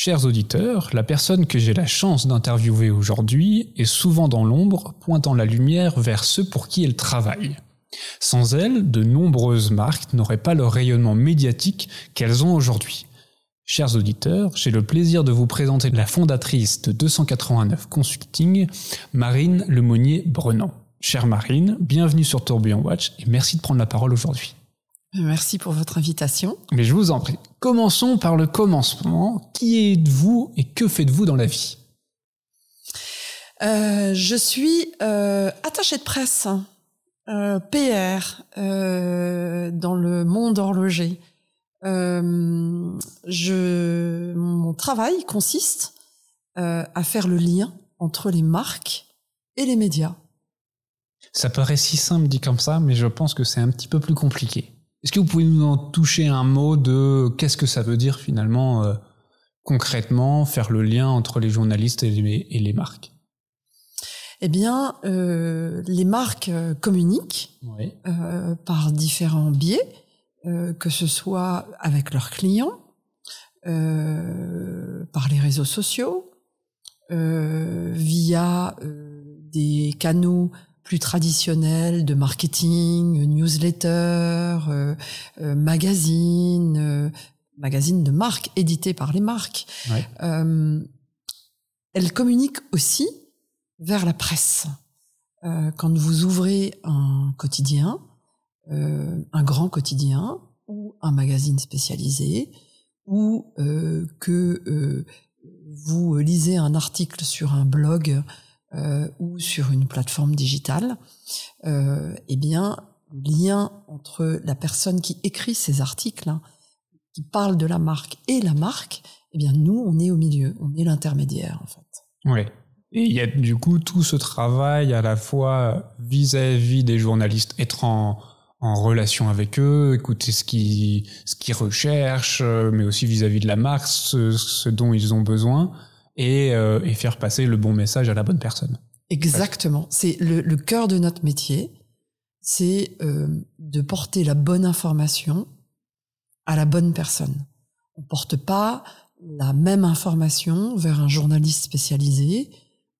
Chers auditeurs, la personne que j'ai la chance d'interviewer aujourd'hui est souvent dans l'ombre, pointant la lumière vers ceux pour qui elle travaille. Sans elle, de nombreuses marques n'auraient pas le rayonnement médiatique qu'elles ont aujourd'hui. Chers auditeurs, j'ai le plaisir de vous présenter la fondatrice de 289 Consulting, Marine Lemonnier-Brennan. Chère Marine, bienvenue sur Tourbillon Watch et merci de prendre la parole aujourd'hui. Merci pour votre invitation. Mais je vous en prie. Commençons par le commencement. Qui êtes-vous et que faites-vous dans la vie? Euh, Je suis euh, attachée de presse, euh, PR, euh, dans le monde horloger. Euh, je, mon travail consiste euh, à faire le lien entre les marques et les médias. Ça paraît si simple dit comme ça, mais je pense que c'est un petit peu plus compliqué. Est-ce que vous pouvez nous en toucher un mot de qu'est-ce que ça veut dire finalement euh, concrètement faire le lien entre les journalistes et les, et les marques? Eh bien, euh, les marques euh, communiquent Oui. euh, par différents biais, euh, que ce soit avec leurs clients, euh, par les réseaux sociaux, euh, via des canaux plus traditionnels de marketing, newsletter, euh, euh, magazines, euh, magazines de marques édités par les marques. Ouais. Euh, elle communique aussi vers la presse. Euh, quand vous ouvrez un quotidien, euh, un grand quotidien ou un magazine spécialisé, ou euh, que euh, vous lisez un article sur un blog euh, ou sur une plateforme digitale, euh, eh bien, le lien entre la personne qui écrit ces articles, hein, qui parle de la marque et la marque, eh bien, nous, on est au milieu, on est l'intermédiaire, en fait. Oui. Et il y a du coup tout ce travail à la fois vis-à-vis des journalistes, être en, relation avec eux, écouter ce qu'ils ce recherchent, euh, mais aussi vis-à-vis de la marque, ce dont ils ont besoin, et, euh, et faire passer le bon message à la bonne personne. Exactement. C'est le, le cœur de notre métier, c'est euh, de porter la bonne information à la bonne personne. On porte pas la même information vers un journaliste spécialisé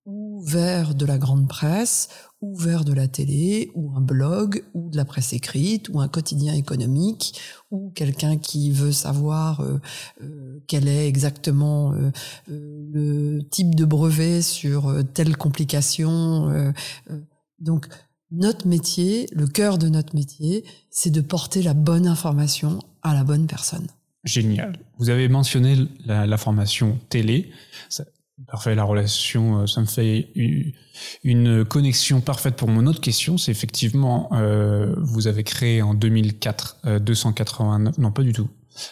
ou vers de la grande presse ou vers de la télé ou un blog ou de la presse écrite ou un quotidien économique ou quelqu'un qui veut savoir euh, euh, quel est exactement euh, euh, le type de brevet sur euh, telle complication. Donc notre métier, le cœur de notre métier, c'est de porter la bonne information à la bonne personne. Génial. Vous avez mentionné la, formation télé. Parfait, la relation, euh, ça me fait une connexion parfaite pour mon autre question. C'est effectivement, euh, vous avez créé en 2004 euh, 289, non pas du tout.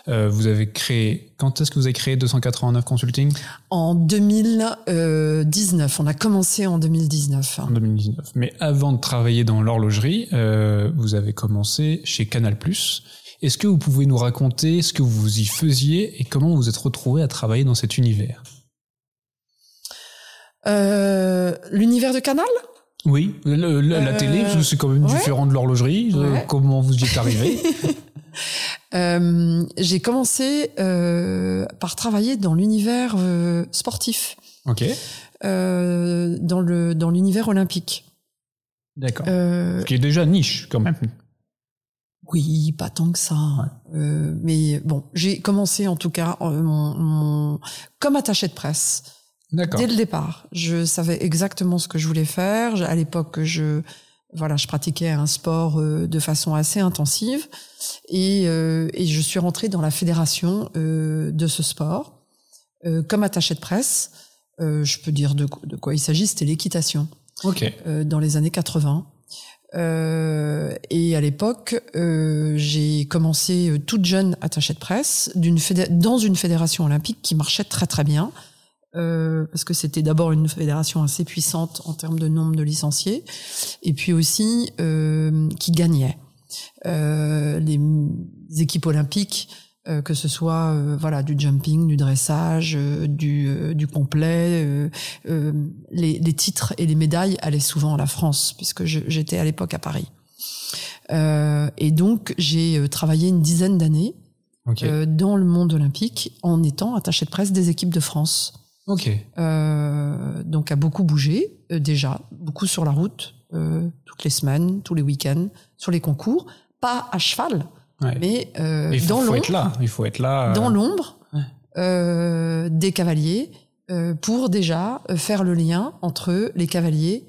Euh, vous avez créé, quand est-ce que vous avez créé 289 Consulting? En 2019, on a commencé en 2019. En 2019. Mais avant de travailler dans l'horlogerie, vous avez commencé chez Canal+. Est-ce que vous pouvez nous raconter ce que vous y faisiez et comment vous êtes retrouvé à travailler dans cet univers? L'univers de Canal? Oui, le- le- la Euh, télé, parce que c'est quand même ouais. différent de l'horlogerie. Euh, Ouais. Comment vous y êtes arrivé Euh, J'ai commencé euh, par travailler dans l'univers euh, sportif, Ok, euh, dans le dans l'univers olympique. d'accord. Euh, Ce qui est déjà niche quand même. Oui, pas tant que ça. Euh, mais bon, j'ai commencé en tout cas euh, mon, mon- comme attaché de presse. Dès le départ, je savais exactement ce que je voulais faire. À l'époque, je voilà, je pratiquais un sport euh, de façon assez intensive et, euh, et je suis rentrée dans la fédération euh, de ce sport euh, comme attaché de presse. Euh, je peux dire de, qu- de quoi il s'agit. C'était l'équitation Ok, euh, dans les années 80. Euh, et à l'époque, euh, j'ai commencé toute jeune attachée de presse d'une dans une fédération olympique qui marchait très très bien. Euh, parce que c'était d'abord une fédération assez puissante en termes de nombre de licenciés, et puis aussi euh, qui gagnait. Euh, les équipes olympiques, euh, que ce soit euh, voilà du jumping, du dressage, euh, du, du complet, les, les titres et les médailles allaient souvent à la France, puisque j'étais à l'époque à Paris. Euh, et donc j'ai travaillé une dizaine d'années euh, dans le monde olympique en étant attaché de presse des équipes de France. Ok. Euh, donc a beaucoup bougé euh, déjà, beaucoup sur la route, euh, toutes les semaines, tous les week-ends, sur les concours, pas à cheval, Ouais. mais euh, il faut, dans faut l'ombre, être là. Il faut être là. dans l'ombre Ouais. euh, des cavaliers euh, pour déjà faire le lien entre les cavaliers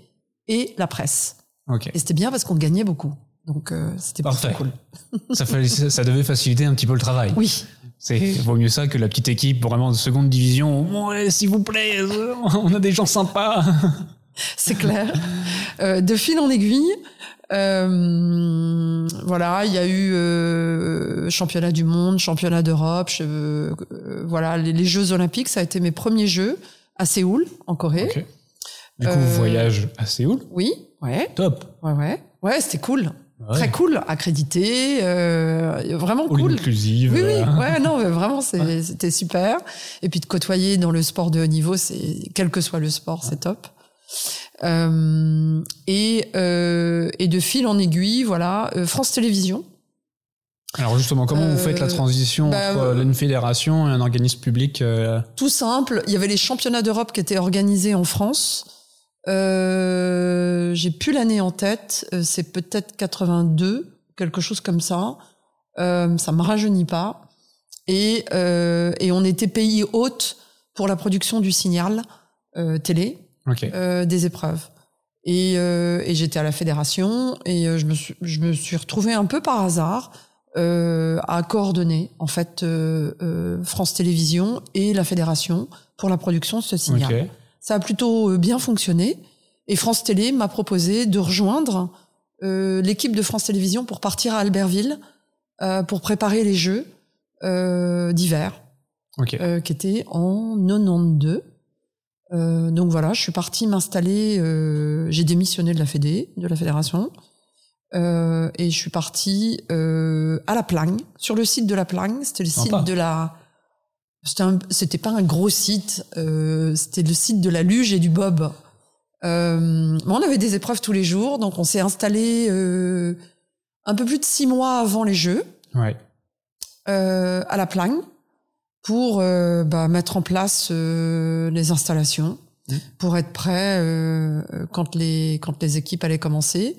et la presse. Ok. Et c'était bien parce qu'on gagnait beaucoup. Donc euh, c'était cool. ça, fallait- ça devait faciliter un petit peu le travail. Oui, C'est vaut mieux ça que la petite équipe vraiment de seconde division. Ouais, s'il vous plaît, euh, on a des gens sympas. c'est clair. Euh, de fil en aiguille, euh, voilà, il y a eu euh, championnat du monde, championnat d'Europe, je- euh, voilà, les, les Jeux olympiques, ça a été mes premiers Jeux à Séoul, en Corée. Ok. Du coup, voyage à Séoul? Oui, ouais, Top. ouais, ouais, ouais, c'était cool, Ouais. très cool, accrédité, euh, vraiment All cool. inclusive. Oui, oui, euh, ouais, non, vraiment, c'était super. Et puis de côtoyer dans le sport de haut niveau, c'est quel que soit le sport, c'est top. Euh, et, euh, et de fil en aiguille, voilà, France Télévisions. Alors justement, comment vous faites la transition bah, entre une fédération et un organisme public Tout simple, il y avait les championnats d'Europe qui étaient organisés en France. Euh, J'ai plus l'année en tête, euh, c'est peut-être 82, quelque chose comme ça. Euh, ça me rajeunit pas. Et, euh, et on était pays hôte pour la production du signal euh, télé. Ok. euh, des épreuves. Et, euh, et j'étais à la fédération et je me suis, je me suis retrouvée un peu par hasard euh, à coordonner en fait France Télévisions et la fédération pour la production de ce signal. Ok. Ça a plutôt euh, bien fonctionné et France Télé m'a proposé de rejoindre euh, l'équipe de France Télévisions pour partir à Albertville euh, pour préparer les Jeux euh, d'hiver Ok. euh, qui était en 92. Euh, donc voilà, je suis partie m'installer. j'ai démissionné de la Fédé, de la fédération, et je suis partie à la Plagne, sur le site de la Plagne. C'était le Sympa. site de la. C'était pas un gros site, euh, c'était le site de la luge et du bob. Euh, on avait des épreuves tous les jours, donc on s'est installé euh, un peu plus de six mois avant les Jeux Ouais. à la Plagne pour bah, mettre en place les installations, Mmh. pour être prêt quand les quand les équipes allaient commencer.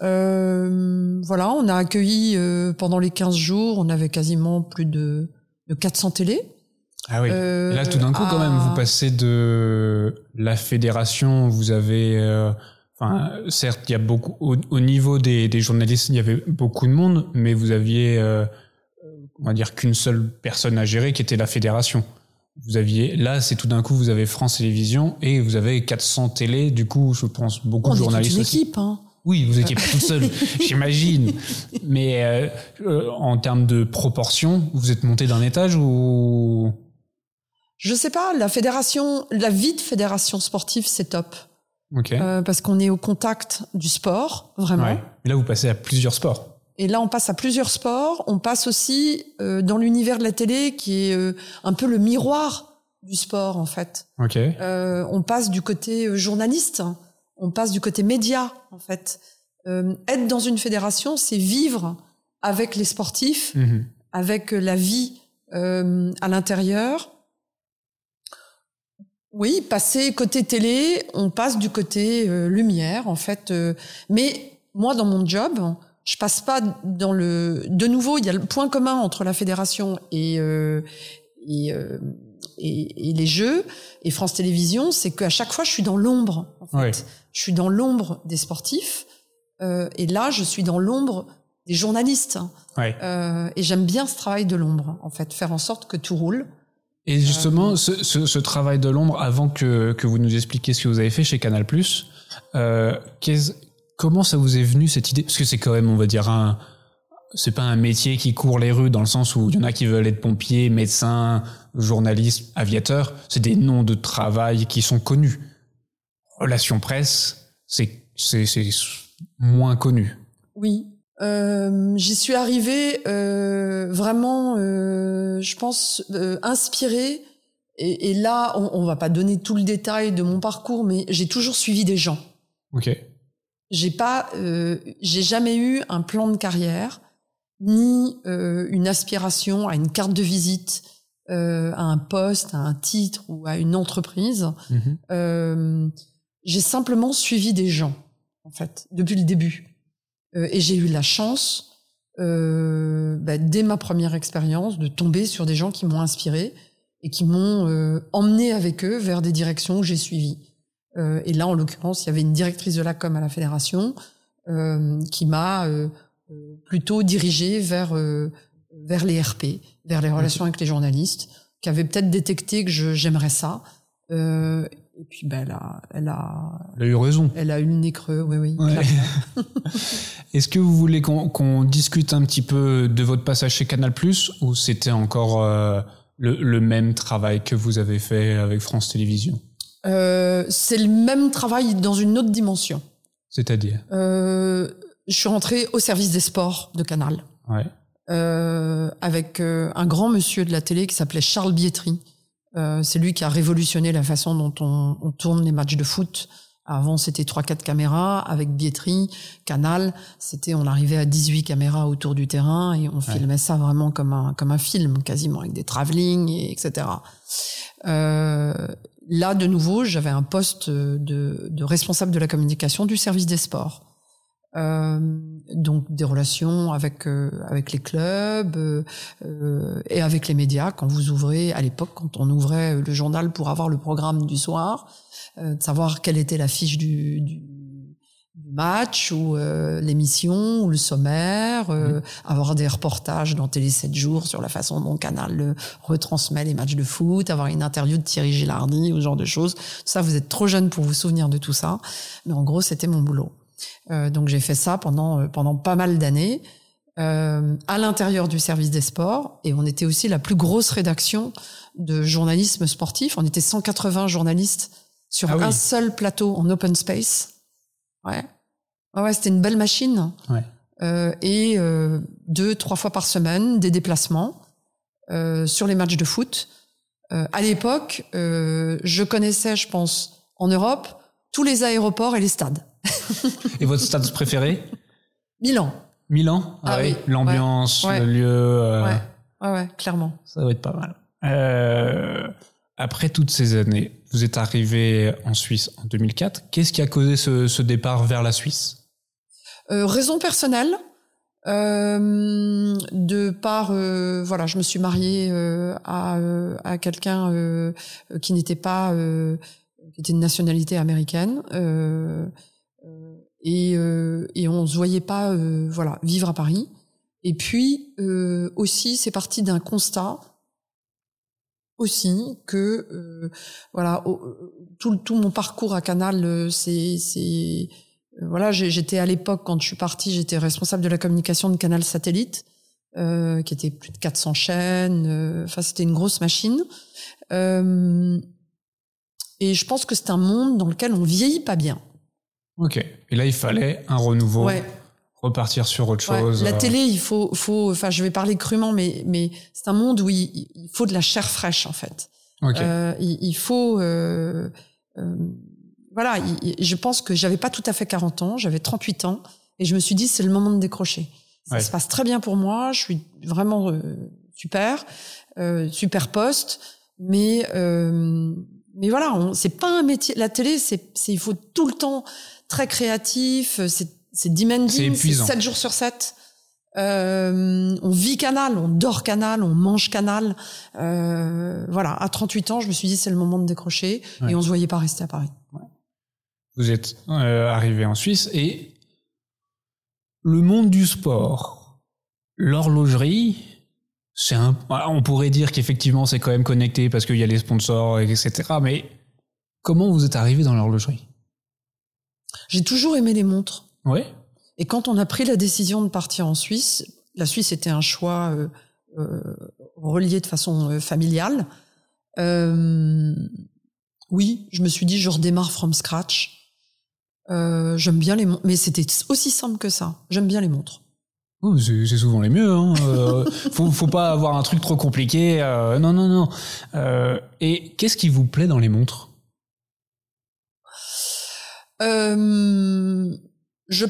Voilà, on a accueilli pendant les 15 jours, on avait quasiment plus de, de 400 télés. Ah oui. Euh, là, tout d'un coup, quand même, vous passez de la fédération, vous avez, euh, enfin, certes, il y a beaucoup, au, au niveau des, des journalistes, il y avait beaucoup de monde, mais vous aviez, euh, on va dire qu'une seule personne à gérer, qui était la fédération. Vous aviez, là, c'est tout d'un coup, vous avez France Télévisions et vous avez 400 télés, du coup, je pense, beaucoup On de journalistes une aussi. équipe. Hein. Oui, vous étiez pas toute seule, j'imagine. Mais euh, euh, en termes de proportion, vous êtes monté d'un étage ou? Je sais pas, la fédération, la vie de fédération sportive, c'est top. Ok. Euh, parce qu'on est au contact du sport, vraiment. Ouais. Et là, vous passez à plusieurs sports. Et là, on passe à plusieurs sports. On passe aussi euh, dans l'univers de la télé, qui est euh, un peu le miroir du sport, en fait. Ok. Euh, on passe du côté euh, journaliste. On passe du côté média, en fait. Euh, être dans une fédération, c'est vivre avec les sportifs, Mhm. avec la vie euh, à l'intérieur. Oui, passer côté télé, on passe du côté euh, lumière, en fait. euh, mais moi, dans mon job, je passe pas dans le. De nouveau, il y a le point commun entre la fédération et euh, et, euh, et, et les jeux et France Télévisions, c'est qu'à chaque fois, je suis dans l'ombre. En fait, Ouais. je suis dans l'ombre des sportifs, euh, et là, je suis dans l'ombre des journalistes. Ouais. Euh, et j'aime bien ce travail de l'ombre, en fait, faire en sorte que tout roule. Et justement, ce, ce, ce travail de l'ombre, avant que, que vous nous expliquiez ce que vous avez fait chez Canal+, euh, comment ça vous est venu cette idée? Parce que c'est quand même, on va dire, un, c'est pas un métier qui court les rues dans le sens où il y en a qui veulent être pompiers, médecins, journalistes, aviateurs. C'est des noms de travail qui sont connus. Relations presse, c'est, c'est, c'est moins connu. Oui. Euh, J'y suis arrivée euh, vraiment, euh, je pense, euh, inspirée. Et, et là, on, on va pas donner tout le détail de mon parcours, mais j'ai toujours suivi des gens. Ok. J'ai pas, euh, j'ai jamais eu un plan de carrière, ni une aspiration à une carte de visite, à un poste, à un titre ou à une entreprise. Mhm. j'ai simplement suivi des gens, en fait, depuis le début. et j'ai eu la chance euh, bah, dès ma première expérience, de tomber sur des gens qui m'ont inspiré et qui m'ont euh, emmené avec eux vers des directions que j'ai suivies. Euh, et là, en l'occurrence, il y avait une directrice de la com à la fédération euh, qui m'a euh, plutôt dirigé vers vers les RP, vers les relations avec les journalistes, qui avait peut-être détecté que j'aimerais ça. Euh, et puis, ben, elle a, elle a, elle a eu raison. Elle a eu le nez creux, oui, oui. Est-ce que vous voulez qu'on discute un petit peu de votre passage chez Canal+, ou c'était encore euh, le, le, même travail que vous avez fait avec France Télévisions? Euh, C'est le même travail dans une autre dimension. C'est-à-dire? Euh, Je suis rentrée au service des sports de Canal. Ouais. Euh, avec euh, un grand monsieur de la télé qui s'appelait Charles Bietri, euh, c'est lui qui a révolutionné la façon dont on, on tourne les matchs de foot. Avant, c'était trois quatre caméras avec billetterie, canal. C'était, on arrivait à 18 caméras autour du terrain et on filmait ça vraiment comme un comme un film, quasiment avec des travelling et etc. Euh, là, de nouveau, j'avais un poste de, de responsable de la communication du service des sports. Euh, donc des relations avec euh, avec les clubs euh, et avec les médias quand vous ouvrez à l'époque quand on ouvrait le journal pour avoir le programme du soir de savoir quelle était la fiche du, du, match ou l'émission ou le sommaire mmh. avoir des reportages dans Télé 7 jours sur la façon dont Canal le retransmet les matchs de foot avoir une interview de Thierry Gilardi ou ce genre de choses ça vous êtes trop jeune pour vous souvenir de tout ça mais en gros c'était mon boulot euh, donc j'ai fait ça pendant euh, pendant pas mal d'années euh, à l'intérieur du service des sports et on était aussi la plus grosse rédaction de journalisme sportif. On était 180 journalistes sur ah un seul plateau en open space. Ouais, ouais, c'était une belle machine. Ouais. Euh, et euh, deux, trois fois par semaine, des déplacements euh, sur les matchs de foot. à l'époque, je connaissais, je pense, en Europe, tous les aéroports et les stades. Et votre stade préféré Milan. Milan Ah, ah oui. L'ambiance, le lieu. Euh, ouais. ouais, clairement. Ça va être pas mal. Euh, après toutes ces années, vous êtes arrivé en Suisse en 2004. Qu'est-ce qui a causé ce, départ vers la Suisse? Euh, Raison personnelle. de par voilà je me suis mariée à, à quelqu'un qui n'était pas qui était une nationalité américaine et, euh, et on se voyait pas euh, voilà vivre à Paris. Et puis euh, aussi c'est parti d'un constat aussi que euh, voilà tout, tout mon parcours à Canal c'est voilà j'étais à l'époque quand je suis partie j'étais responsable de la communication de Canal Satellite euh, qui était plus de 400 chaînes enfin c'était une grosse machine et je pense que c'est un monde dans lequel on vieillit pas bien Ok. Et là, il fallait un renouveau. Repartir sur autre chose. La euh. télé, il faut, faut, enfin, je vais parler crûment, mais, mais c'est un monde où il, faut de la chair fraîche, en fait. Euh, il, faut, euh, euh voilà, je pense que j'avais pas tout à fait 40 ans, j'avais 38 ans, et je me suis dit, c'est le moment de décrocher. Ça se passe très bien pour moi, je suis vraiment super, super poste, mais, mais voilà, c'est pas un métier. La télé, c'est, il faut tout le temps très créatif, c'est c'est demanding, c'est 7 jours sur 7. Euh, on vit Canal, on dort Canal, on mange Canal. Euh, voilà, à 38 ans, je me suis dit c'est le moment de décrocher et on se voyait pas rester à Paris. Vous êtes euh, arrivé en Suisse et le monde du sport, l'horlogerie, c'est un. On pourrait dire qu'effectivement c'est quand même connecté parce qu'il y a les sponsors, etc. Mais comment vous êtes arrivé dans l'horlogerie? J'ai toujours aimé les montres. Oui. Et quand on a pris la décision de partir en Suisse, la Suisse était un choix euh, euh, relié de façon euh, familiale. Oui, je me suis dit je redémarre from scratch. J'aime bien les montres, mais c'était aussi simple que ça. J'aime bien les montres. Oh, c'est souvent les mieux. Hein. Euh, faut, faut pas avoir un truc trop compliqué. non, non, non. et qu'est-ce qui vous plaît dans les montres? Euh, je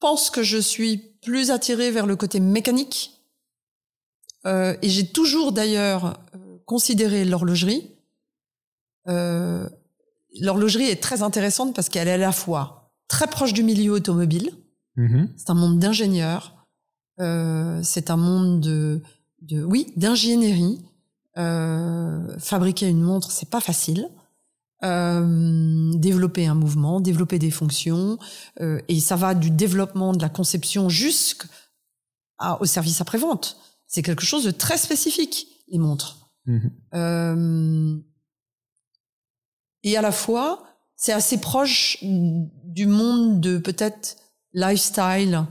pense que je suis plus attirée vers le côté mécanique. Euh, et j'ai toujours d'ailleurs euh, considéré l'horlogerie. Euh, l'horlogerie est très intéressante parce qu'elle est à la fois très proche du milieu automobile. Mhm. C'est un monde d'ingénieurs. Euh, c'est un monde de, de oui, d'ingénierie. Euh, fabriquer une montre, c'est pas facile. Euh, développer un mouvement, développer des fonctions, euh, et ça va du développement de la conception jusqu'au service après-vente. C'est quelque chose de très spécifique, les montres. Mhm. Euh, et à la fois, c'est assez proche du monde de peut-être lifestyle,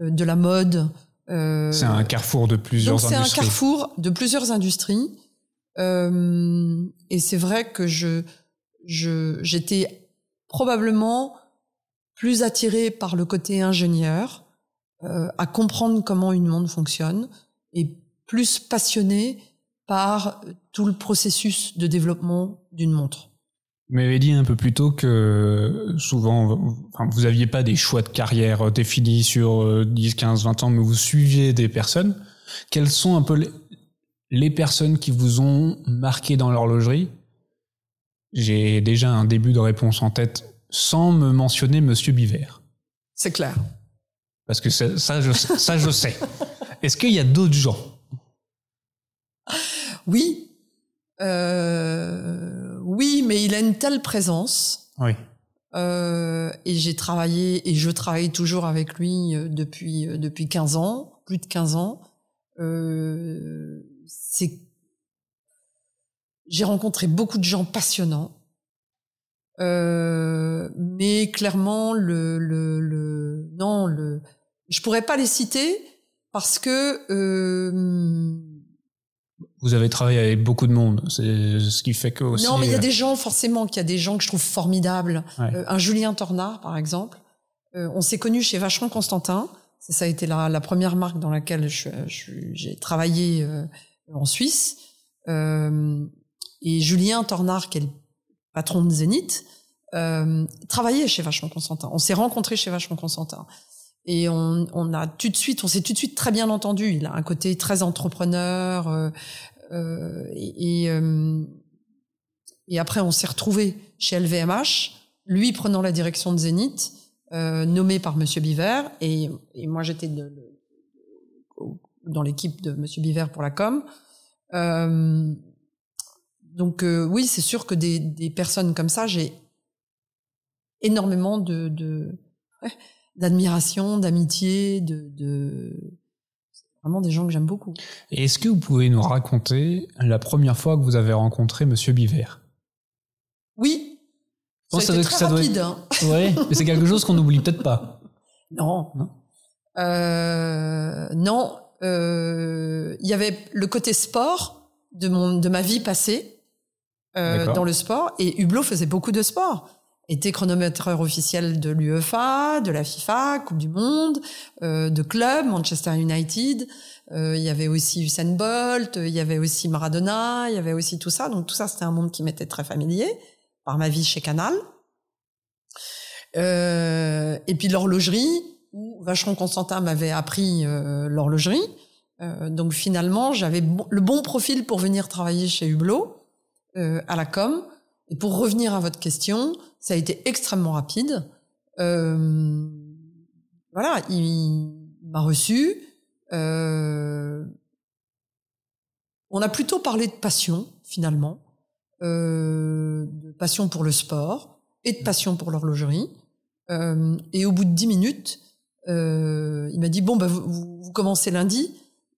euh, de la mode. euh, C'est un carrefour de plusieurs donc c'est un industries. carrefour de plusieurs industries. Euh, et c'est vrai que je, je, j'étais probablement plus attirée par le côté ingénieur, euh, à comprendre comment une montre fonctionne, et plus passionnée par tout le processus de développement d'une montre. Vous m'avez dit un peu plus tôt que souvent, enfin, vous aviez pas des choix de carrière définis sur euh, 10, 15, 20 ans, mais vous suiviez des personnes. Quelles sont un peu les, les personnes qui vous ont marqué dans l'horlogerie? J'ai déjà un début de réponse en tête sans me mentionner Monsieur Biver. C'est clair. Parce que ça, ça, je, ça, je sais. Est-ce qu'il y a d'autres gens? Oui, euh, oui, mais il a une telle présence. Oui. Euh, et j'ai travaillé et je travaille toujours avec lui euh, depuis euh, depuis 15 ans, plus de 15 ans. Euh, c'est j'ai rencontré beaucoup de gens passionnants, euh, mais clairement le, le le non le je pourrais pas les citer parce que euh, Vous avez travaillé avec beaucoup de monde, c'est ce qui fait que aussi. non, mais il y a euh, des gens, forcément, qu'il y a des gens que je trouve formidables. Ouais. Euh, un Julien Tornard, par exemple. Euh, on s'est connus chez Vacheron Constantin. Ça, a été la, la première marque dans laquelle je- je- j'ai travaillé euh, en Suisse. Et Julien Tornard, qui est le patron de Zénith, travaillait chez Vacheron Constantin. On s'est rencontrés chez Vacheron Constantin. Et on, on a tout de suite, on s'est tout de suite très bien entendu. Il a un côté très entrepreneur. euh, et, et, euh, et après, on s'est retrouvés chez LVMH, lui prenant la direction de Zénith, euh, nommé par Monsieur Biver, et, moi j'étais dans l'équipe de Monsieur Biver pour la com. Euh, donc euh, oui, c'est sûr que des, personnes comme ça, j'ai énormément d'admiration, d'amitié, de, vraiment des gens que j'aime beaucoup. Et Est-ce que vous pouvez nous raconter la première fois que vous avez rencontré Monsieur Biver Oui, Bon, ça a ça été doit- très ça doit rapide. hein. Ouais, mais c'est quelque chose qu'on n'oublie peut-être pas. Non. Non. Euh, non. euh, Il y avait le côté sport de mon de ma vie passée euh, dans le sport et Hublot faisait beaucoup de sport. Était chronométreur officiel de l'UEFA, de la FIFA, Coupe du Monde, euh, de club, Manchester United. Euh, il y avait aussi Usain Bolt, il y avait aussi Maradona, il y avait aussi tout ça. Donc tout ça, c'était un monde qui m'était très familier par ma vie chez Canal. Euh, et puis l'horlogerie, où Vacheron Constantin m'avait appris euh, l'horlogerie. Euh, donc finalement, j'avais le bon profil pour venir travailler chez Hublot euh, à la com. Et pour revenir à votre question, ça a été extrêmement rapide. Euh, voilà, il, m'a reçu. Euh, on a plutôt parlé de passion finalement, euh, de passion pour le sport et de passion pour l'horlogerie. Euh, et au bout de dix minutes, euh, il m'a dit bon bah vous, vous- commencez lundi.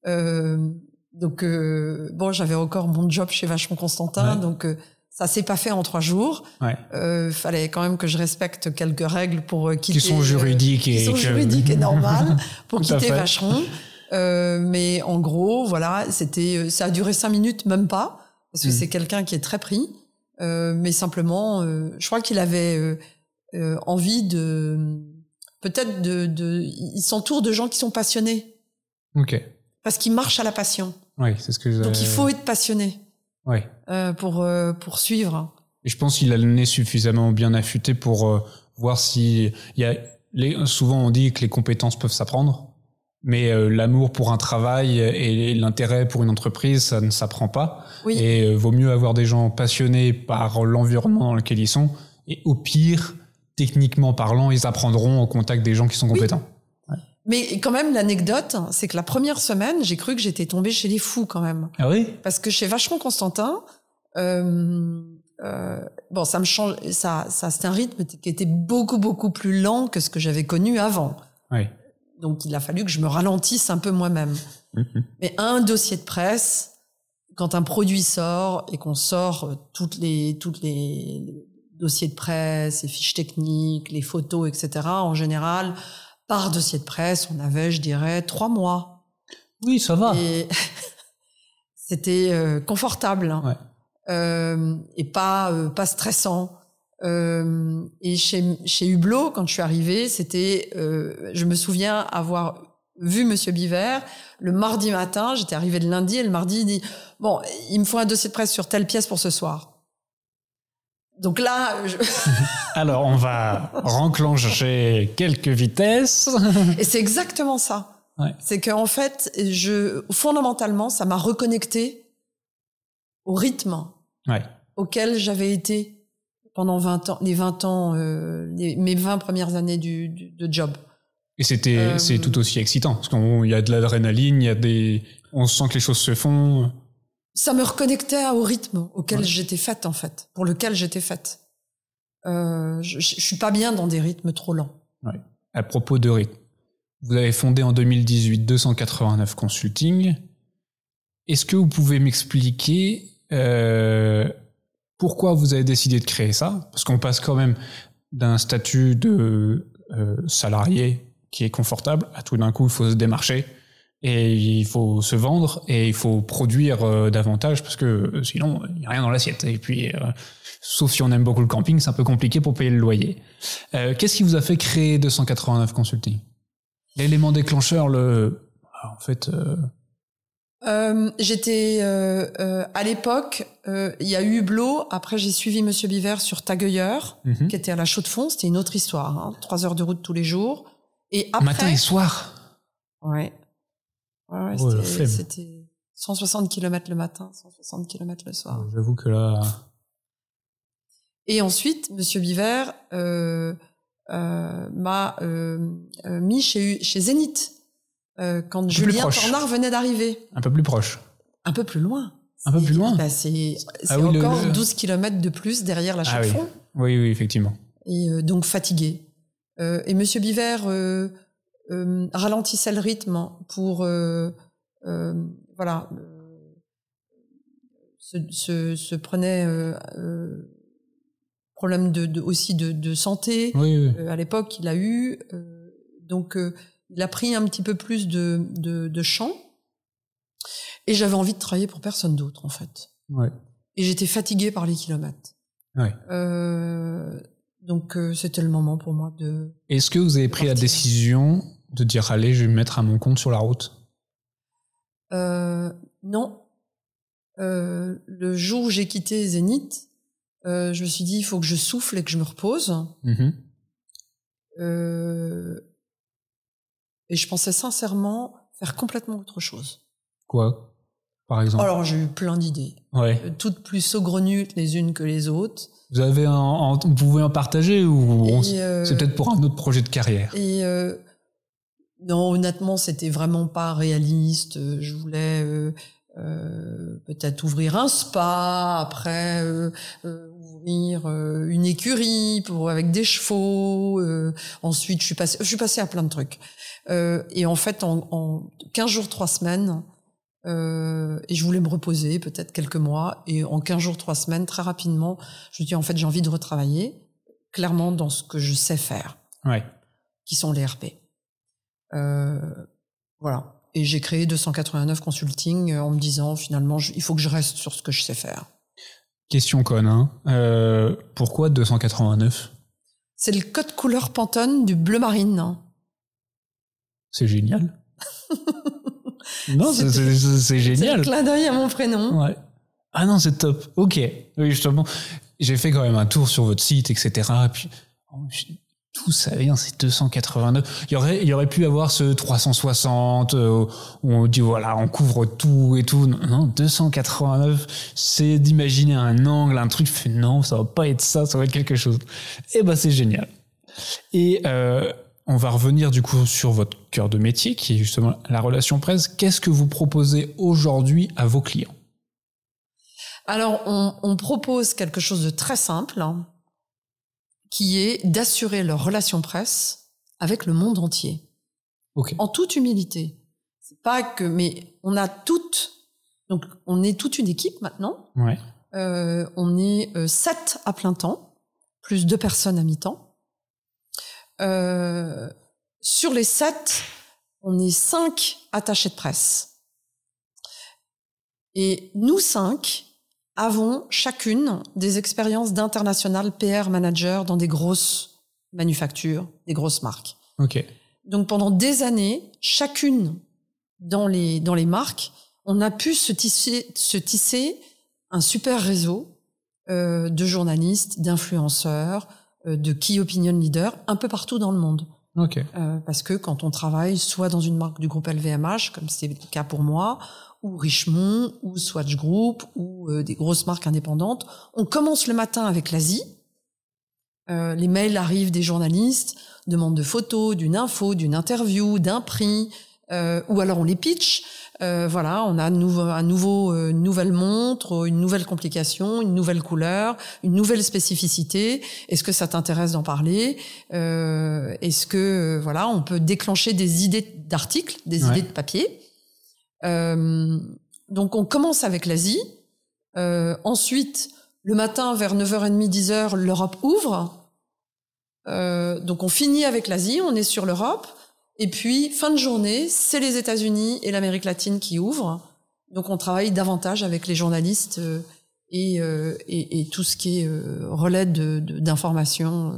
Euh, donc euh, bon, j'avais encore mon job chez Vacheron Constantin, Ouais. donc euh, ça s'est pas fait en trois jours. Ouais. Euh, fallait quand même que je respecte quelques règles pour euh, quitter. Qui sont euh, juridiques et qui sont que- juridiques et normales pour quitter fait. Vacheron. Euh, mais en gros, voilà, c'était, euh, ça a duré cinq minutes, même pas, parce que Mhm. c'est quelqu'un qui est très pris. Euh, mais simplement, euh, je crois qu'il avait euh, euh, envie de, peut-être de, de, il s'entoure de gens qui sont passionnés, Ok. parce qu'il marche à la passion. Oui, c'est ce que je. Donc il faut être passionné Ouais. euh, pour euh, pour suivre. Et je pense qu'il a le nez suffisamment bien affûté pour euh, voir si il y a les, souvent on dit que les compétences peuvent s'apprendre. Mais euh, l'amour pour un travail et l'intérêt pour une entreprise, ça ne s'apprend pas. Oui. Et euh, vaut mieux avoir des gens passionnés par l'environnement dans lequel ils sont. Et au pire, techniquement parlant, ils apprendront au contact des gens qui sont compétents. Mais quand même, l'anecdote, c'est que la première semaine, j'ai cru que j'étais tombée chez les fous quand même. Ah oui? Parce que chez Vacheron Constantin, euh, euh, bon, ça me change, ça, ça c'était un rythme qui était beaucoup beaucoup plus lent que ce que j'avais connu avant. Oui. Donc il a fallu que je me ralentisse un peu moi-même. Mhm. Mais un dossier de presse, quand un produit sort et qu'on sort euh, toutes les toutes les les dossiers de presse, les fiches techniques, les photos, etc. En général, par dossier de presse, on avait, je dirais, trois mois. Oui, ça va. Et c'était euh, confortable hein. Ouais. Euh, et pas euh, pas stressant. Euh, et chez chez Hublot, quand je suis arrivée, c'était, euh, je me souviens avoir vu Monsieur Biver le mardi matin. J'étais arrivée le lundi et le mardi il dit bon, il me faut un dossier de presse sur telle pièce pour ce soir. Donc là, je- Alors, on va renclencher quelques vitesses. et c'est exactement ça. Ouais. C'est qu'en fait, je fondamentalement, ça m'a reconnecté au rythme Ouais. auquel j'avais été pendant 20 ans, les 20 ans, euh, les- mes 20 premières années du, du- de job. Et c'était, Euh, c'est tout aussi excitant. Parce qu'il y a de l'adrénaline, il y a des, on sent que les choses se font. Ça me reconnectait au rythme auquel Ouais. j'étais faite, en fait, pour lequel j'étais faite. Euh, je, je suis pas bien dans des rythmes trop lents. À propos de rythme, vous avez fondé en 2018 289 Consulting. Est-ce que vous pouvez m'expliquer euh, pourquoi vous avez décidé de créer ça? Parce qu'on passe quand même d'un statut de euh, salarié qui est confortable à tout d'un coup il faut se démarcher et il faut se vendre et il faut produire euh, davantage parce que euh, sinon il n'y a rien dans l'assiette. Et puis, euh, sauf si on aime beaucoup le camping, c'est un peu compliqué pour payer le loyer. Euh, Qu'est-ce qui vous a fait créer 289 Consulting? L'élément déclencheur, le. En fait, euh, Euh, j'étais euh, euh, à l'époque, euh, il y a eu Hublot. Après, j'ai suivi Monsieur Biver sur Tagueilleur, mhm. qui était à la Chaux de Fonds. C'était une autre histoire. Hein, Trois heures de route tous les jours. Et après, matin et soir? ouais, ouais, ouais, Oh, c'était- flemme. c'était 160 km le matin, 160 km le soir. J'avoue que là. Et ensuite, Monsieur Biver euh, euh, m'a euh, euh, mis chez, chez Zénith euh, quand Julien. Tornard venait d'arriver. Un peu plus proche. Un peu plus loin. Un peu plus loin Bah, C'est Ah oui, encore le- 12 km de plus derrière la Ah chaux de oui. Oui, oui, effectivement. Et euh, donc fatigué. Euh, et Monsieur Biver euh, ralentissait le rythme pour euh, euh, voilà se, se, se prenait problème de, de aussi de, de santé Oui, oui. à l'époque il a eu donc il a pris un petit peu plus de de, de champ et j'avais envie de travailler pour personne d'autre en fait Ouais. et j'étais fatiguée par les kilomètres Ouais. donc euh, c'était le moment pour moi de Est-ce que vous avez pris la décision de dire allez, je vais me mettre à mon compte sur la route Euh, non. Euh, le jour où j'ai quitté Zénith, euh, je me suis dit il faut que je souffle et que je me repose. Euh, et je pensais sincèrement faire complètement autre chose. Quoi? Par exemple? Alors j'ai eu plein d'idées, Ouais. euh, toutes plus saugrenues les unes que les autres. Vous avez un, vous pouvez en partager ou euh, c'est peut-être pour un autre projet de carrière? Et euh, non, honnêtement, c'était vraiment pas réaliste. Euh, Je voulais euh, euh, peut-être ouvrir un spa, après euh, euh, ouvrir euh, une écurie pour avec des chevaux. euh, ensuite, je suis passée, je suis passée à plein de trucs. Euh, et en fait, en, en 15 jours, 3 semaines, euh, et je voulais me reposer peut-être quelques mois. Et en 15 jours, 3 semaines, très rapidement, je me dis en fait, j'ai envie de retravailler clairement dans ce que je sais faire Ouais. qui sont les RP. Euh, voilà. Et j'ai créé 289 consulting euh, en me disant finalement je- il faut que je reste sur ce que je sais faire. Question conne, hein. Euh, pourquoi 289 C'est le code couleur Pantone du bleu marine. hein. C'est génial. non, c'est- C'était- c'est génial. clin d'œil à mon prénom. Ouais. Ah non, c'est top. Ok. Oui, justement, j'ai fait quand même un tour sur votre site, etc. Puis, tout ça vient, c'est 289. Il y aurait, il y aurait pu avoir ce 360 euh, où on dit voilà, on couvre tout et tout. Non, 289, c'est d'imaginer un angle, un truc. Non, ça va pas être ça, ça va être quelque chose. Et eh ben c'est génial. Et euh, on va revenir du coup sur votre cœur de métier, qui est justement la relation presse. Qu'est-ce que vous proposez aujourd'hui à vos clients? Alors, on, on propose quelque chose de très simple qui est d'assurer leur relation presse avec le monde entier. En toute humilité. C'est pas que, mais on a toute, donc on est toute une équipe maintenant. Ouais. Euh, on est euh, sept à plein temps, plus deux personnes à mi-temps. Euh, sur les sept, on est cinq attachés de presse. Et nous cinq, avons chacune des expériences d'international PR manager dans des grosses manufactures, des grosses marques. Ok. Donc pendant des années, chacune dans les dans les marques, on a pu se tisser se tisser un super réseau euh, de journalistes, d'influenceurs, euh, de key opinion leaders un peu partout dans le monde. Ok. Euh, parce que quand on travaille soit dans une marque du groupe LVMH, comme c'est le cas pour moi, ou Richemont, ou Swatch Group, ou euh, des grosses marques indépendantes. On commence le matin avec l'Asie. Euh, les mails arrivent des journalistes, demandent de photos, d'une info, d'une interview, d'un prix, euh, ou alors on les pitch. Euh, voilà, on a un nouveau, un nouveau euh, une nouvelle montre, une nouvelle complication, une nouvelle couleur, une nouvelle spécificité. Est-ce que ça t'intéresse d'en parler? Euh, Est-ce que voilà, on peut déclencher des idées d'articles, des idées de papier? Euh, donc on commence avec l'Asie. Euh, ensuite, le matin vers 9h30, 10h, l'Europe ouvre. Euh, donc on finit avec l'Asie, on est sur l'Europe. Et puis, fin de journée, c'est les États-Unis et l'Amérique latine qui ouvrent. Donc on travaille davantage avec les journalistes euh, et, euh, et, et, tout ce qui est euh, relais d'informations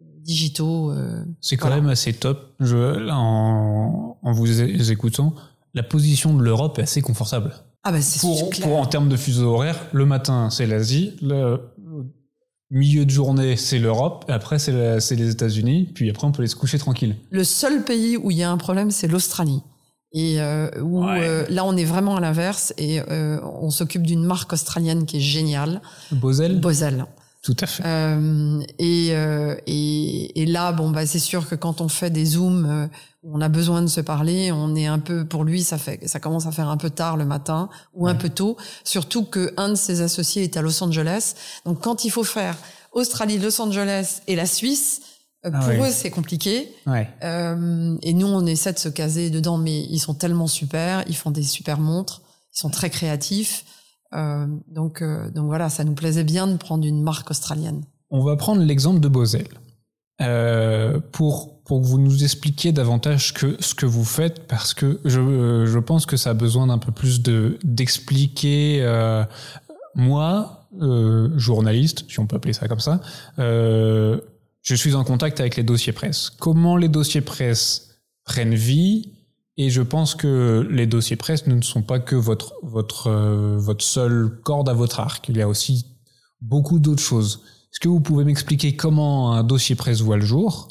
digitaux. c'est quand même assez top, Joël, en, en vous écoutant la position de l'Europe est assez confortable. Ah bah pour, pour en termes de fuseau horaire, le matin c'est l'Asie, le milieu de journée c'est l'Europe, après c'est les États-Unis, puis après on peut les se coucher tranquille. Le seul pays où il y a un problème c'est l'Australie. Et euh, où euh, là on est vraiment à l'inverse et euh, on s'occupe d'une marque australienne qui est géniale. Bosel. Bosel. Tout à fait. Euh, et, euh, et, et, là, bon, bah, c'est sûr que quand on fait des zooms, euh, on a besoin de se parler, on est un peu, pour lui, ça fait, ça commence à faire un peu tard le matin ou un peu tôt. Surtout que un de ses associés est à Los Angeles. Donc, quand il faut faire Australie, Los Angeles et la Suisse, euh, ah pour eux, c'est compliqué. Ouais. Euh, et nous, on essaie de se caser dedans, mais ils sont tellement super, ils font des super montres, ils sont très créatifs. Euh, donc, euh, donc voilà, ça nous plaisait bien de prendre une marque australienne. On va prendre l'exemple de Bosel. Euh, pour, pour que vous nous expliquiez davantage que ce que vous faites, parce que je, je pense que ça a besoin d'un peu plus de d'expliquer. Euh, moi, euh, journaliste, si on peut appeler ça comme ça, euh, je suis en contact avec les dossiers presse. Comment les dossiers presse prennent vie et je pense que les dossiers presse ne sont pas que votre votre euh, votre seule corde à votre arc. Il y a aussi beaucoup d'autres choses. Est-ce que vous pouvez m'expliquer comment un dossier presse voit le jour?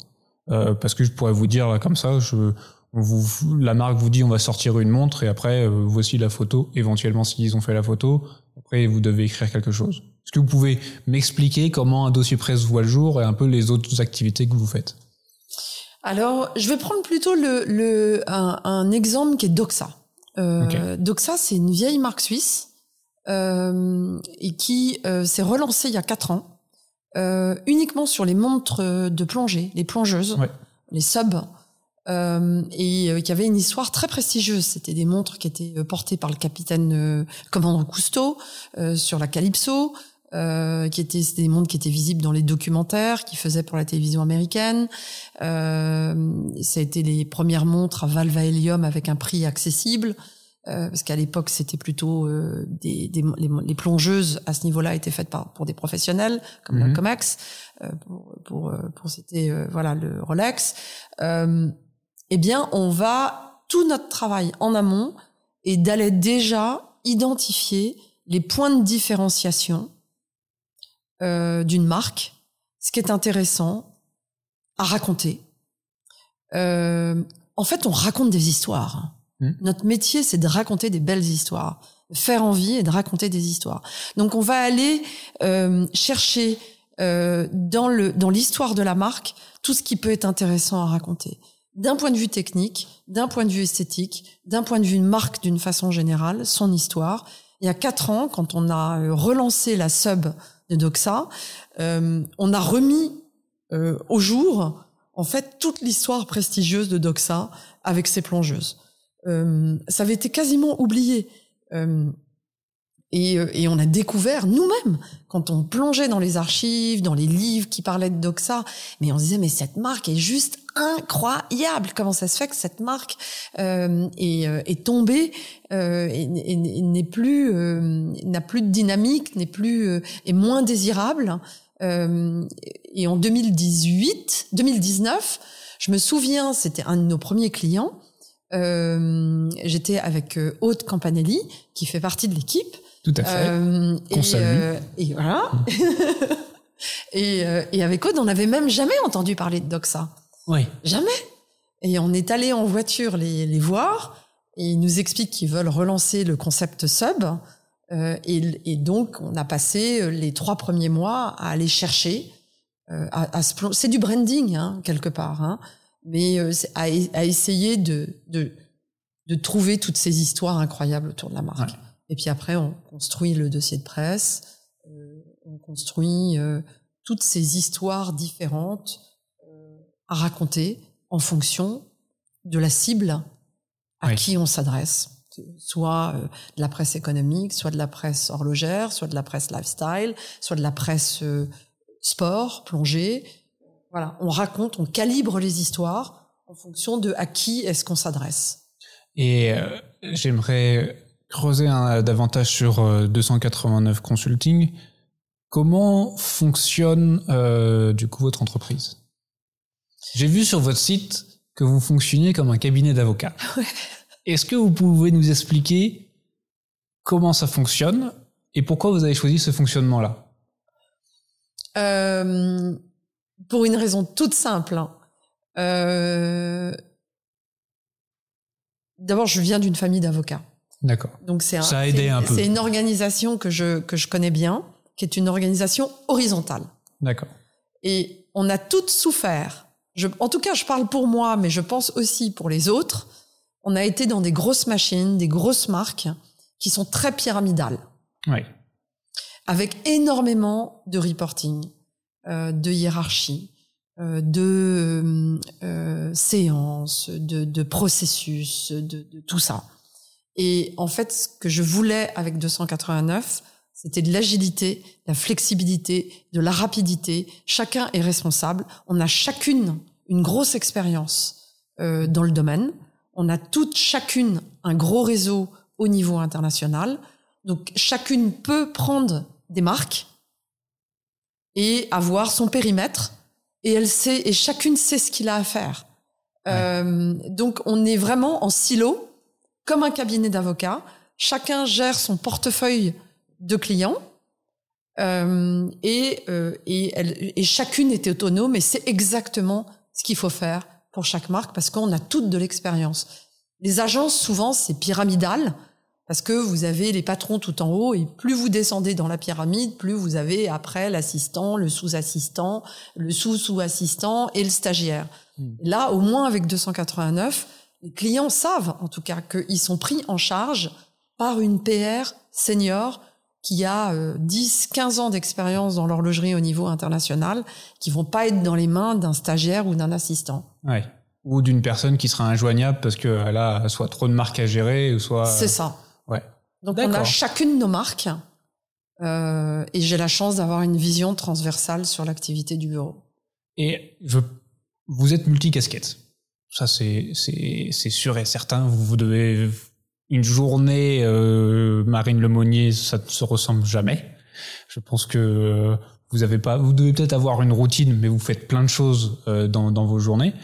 Euh, Parce que je pourrais vous dire comme ça, je, vous, la marque vous dit on va sortir une montre et après euh, voici la photo. Éventuellement, s'ils ont fait la photo, après vous devez écrire quelque chose. Est-ce que vous pouvez m'expliquer comment un dossier presse voit le jour et un peu les autres activités que vous faites? Alors, je vais prendre plutôt le, le un, un exemple qui est Doxa. Euh, Doxa, c'est une vieille marque suisse euh, et qui euh, s'est relancée il y a quatre ans, euh, uniquement sur les montres de plongée, les plongeuses, ouais. les subs, euh, et qui avait une histoire très prestigieuse. C'était des montres qui étaient portées par le capitaine commandant Cousteau sur la Calypso. Euh, qui étaient des mondes qui étaient visibles dans les documentaires qui faisaient pour la télévision américaine. Euh, ça a été les premières montres à valve à hélium avec un prix accessible. Euh, parce qu'à l'époque c'était plutôt euh, des, des les, les, plongeuses à ce niveau-là étaient faites par pour des professionnels comme mm -hmm. la Comex euh, pour pour, euh, pour c'était voilà le Rolex eh bien on va tout notre travail en amont et d'aller déjà identifier les points de différenciation euh, d'une marque, ce qui est intéressant à raconter. Euh, en fait, on raconte des histoires. Hmm. Notre métier, c'est de raconter des belles histoires, de faire envie et de raconter des histoires. Donc, on va aller euh, chercher euh, dans le dans l'histoire de la marque tout ce qui peut être intéressant à raconter. D'un point de vue technique, d'un point de vue esthétique, d'un point de vue marque d'une façon générale, son histoire. Il y a quatre ans, quand on a euh, relancé la sub de Doxa, euh, on a remis euh, au jour en fait toute l'histoire prestigieuse de Doxa avec ses plongeuses. Euh, ça avait été quasiment oublié. Euh, et, euh, et, on a découvert nous-mêmes, quand on plongeait dans les archives, dans les livres qui parlaient de Doxa, mais on se disait, mais cette marque est juste incroyable. Comment ça se fait que cette marque euh, est, euh, est, tombée euh, et, n'est plus, n'a plus de dynamique, n'est plus, est moins désirable. et en 2018, 2019, je me souviens, c'était un de nos premiers clients. J'étais avec Aude Campanelli, qui fait partie de l'équipe. Tout à fait. Euh, et, euh, et, voilà. et, euh, et, avec Aude, on n'avait même jamais entendu parler de Doxa. Oui. Jamais. Et on est allé en voiture les, les voir. Et ils nous expliquent qu'ils veulent relancer le concept sub. Euh, et, et, donc, on a passé les trois premiers mois à aller chercher, euh, à, à, C'est du branding, hein, quelque part. Hein, mais à, à, essayer de, de, de trouver toutes ces histoires incroyables autour de la marque. Ouais. Et puis après, on construit le dossier de presse, euh, on construit euh, toutes ces histoires différentes euh, à raconter en fonction de la cible à Oui. qui on s'adresse. Soit euh, de la presse économique, soit de la presse horlogère, soit de la presse lifestyle, soit de la presse euh, sport, plongée. Voilà, on raconte, on calibre les histoires en fonction de à qui est-ce qu'on s'adresse. Et euh, j'aimerais creuser un, davantage sur euh, 289 Consulting. Comment fonctionne euh, du coup votre entreprise? J'ai vu sur votre site que vous fonctionniez comme un cabinet d'avocats. Ouais. Est-ce que vous pouvez nous expliquer comment ça fonctionne et pourquoi vous avez choisi ce fonctionnement-là? Euh, pour une raison toute simple. hein. Euh, D'abord, je viens d'une famille d'avocats. D'accord. Donc c'est un- Ça a aidé un peu. C'est une organisation que je que je connais bien, qui est une organisation horizontale. D'accord. Et on a toutes souffert. Je, en tout cas, je parle pour moi, mais je pense aussi pour les autres. On a été dans des grosses machines, des grosses marques qui sont très pyramidales, Oui. avec énormément de reporting, euh, de hiérarchie, euh, de euh, séances, de, de processus, de, de tout ça. Et en fait, ce que je voulais avec 289, c'était de l'agilité, de la flexibilité, de la rapidité. Chacun est responsable. On a chacune une grosse expérience euh, dans le domaine. On a toutes chacune un gros réseau au niveau international. Donc chacune peut prendre des marques et avoir son périmètre et elle sait et chacune sait ce qu'il a à faire. Euh, donc on est vraiment en silo comme un cabinet d'avocats. Chacun gère son portefeuille de clients euh, et, euh, et, elle, et chacune est autonome et c'est exactement ce qu'il faut faire pour chaque marque parce qu'on a toutes de l'expérience. Les agences, souvent, c'est pyramidal parce que vous avez les patrons tout en haut et plus vous descendez dans la pyramide, plus vous avez après l'assistant, le sous-assistant, le sous-sous-assistant et le stagiaire. Hmm. Là, au moins avec 289, les clients savent en tout cas qu'ils sont pris en charge par une PR senior qui a euh, 10, 15 ans d'expérience dans l'horlogerie au niveau international, qui vont pas être dans les mains d'un stagiaire ou d'un assistant. Ouais. Ou d'une personne qui sera injoignable parce qu'elle a soit trop de marques à gérer, ou soit. C'est ça. Ouais. Donc on a chacune nos marques euh, et j'ai la chance d'avoir une vision transversale sur l'activité du bureau. Et je, vous êtes multicasquette. Ça, c'est, sûr et certain. Vous, vous devez, une journée, euh, Marine Lemonnier, ça ne se ressemble jamais. Je pense que vous avez pas, vous devez peut-être avoir une routine, mais vous faites plein de choses euh, dans, dans vos journées.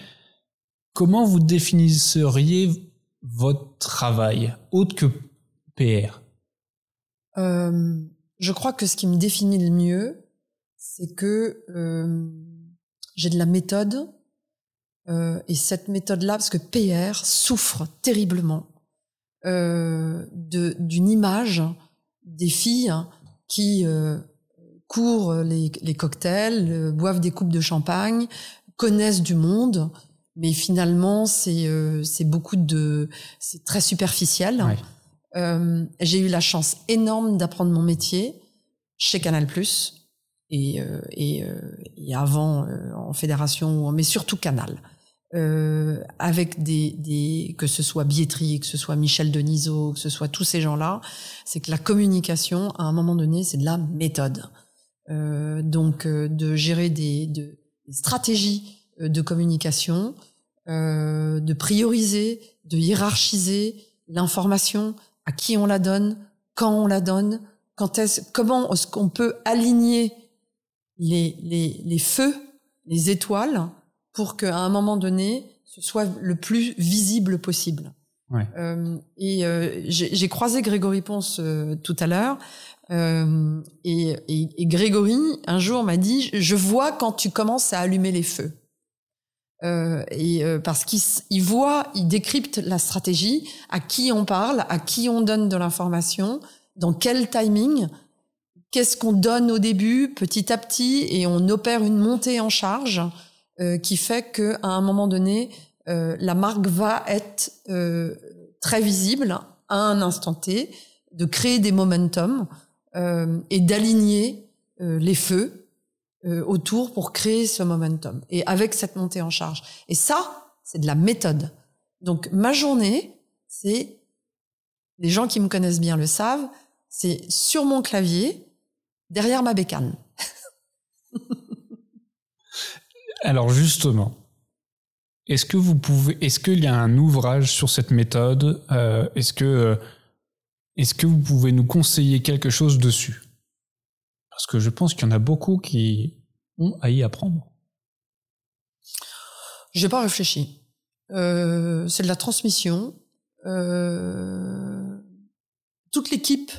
Comment vous définisseriez votre travail autre que PR Euh, je crois que ce qui me définit le mieux, c'est que euh, j'ai de la méthode, Euh, et cette méthode-là, parce que PR souffre terriblement euh, d'une image des filles qui euh, courent les, les cocktails, euh, boivent des coupes de champagne, connaissent du monde, mais finalement c'est euh, c'est beaucoup de c'est très superficiel. Euh, j'ai eu la chance énorme d'apprendre mon métier chez Canal et et, et avant en fédération, mais surtout Canal. Euh, avec des, des, que ce soit Bietri, que ce soit Michel Denisot, que ce soit tous ces gens-là, c'est que la communication, à un moment donné, c'est de la méthode. Euh, donc, euh, de gérer des, de, des stratégies euh, de communication, euh, de prioriser, de hiérarchiser l'information, à qui on la donne, quand on la donne, quand est-ce, comment est-ce qu'on peut aligner les, les, les feux, les étoiles pour qu'à un moment donné, ce soit le plus visible possible. Ouais. Euh, et euh, j'ai croisé Grégory Ponce euh, tout à l'heure, euh, et, et, et, Grégory un jour m'a dit "Je vois quand tu commences à allumer les feux." Euh, et parce qu'il il voit, il décrypte la stratégie, à qui on parle, à qui on donne de l'information, dans quel timing, qu'est-ce qu'on donne au début, petit à petit, et on opère une montée en charge euh, qui fait que à un moment donné, euh, la marque va être euh, très visible à un instant T, de créer des momentum et d'aligner les feux autour pour créer ce momentum. Et avec cette montée en charge. Et ça, c'est de la méthode. Donc ma journée, c'est les gens qui me connaissent bien le savent, c'est sur mon clavier, derrière ma bécane. Alors justement, est-ce que vous pouvez, est-ce qu'il y a un ouvrage sur cette méthode euh, Est-ce que, euh, est-ce que vous pouvez nous conseiller quelque chose dessus? Parce que je pense qu'il y en a beaucoup qui ont à y apprendre. J'ai pas réfléchi. Euh, c'est de la transmission. Euh, toute l'équipe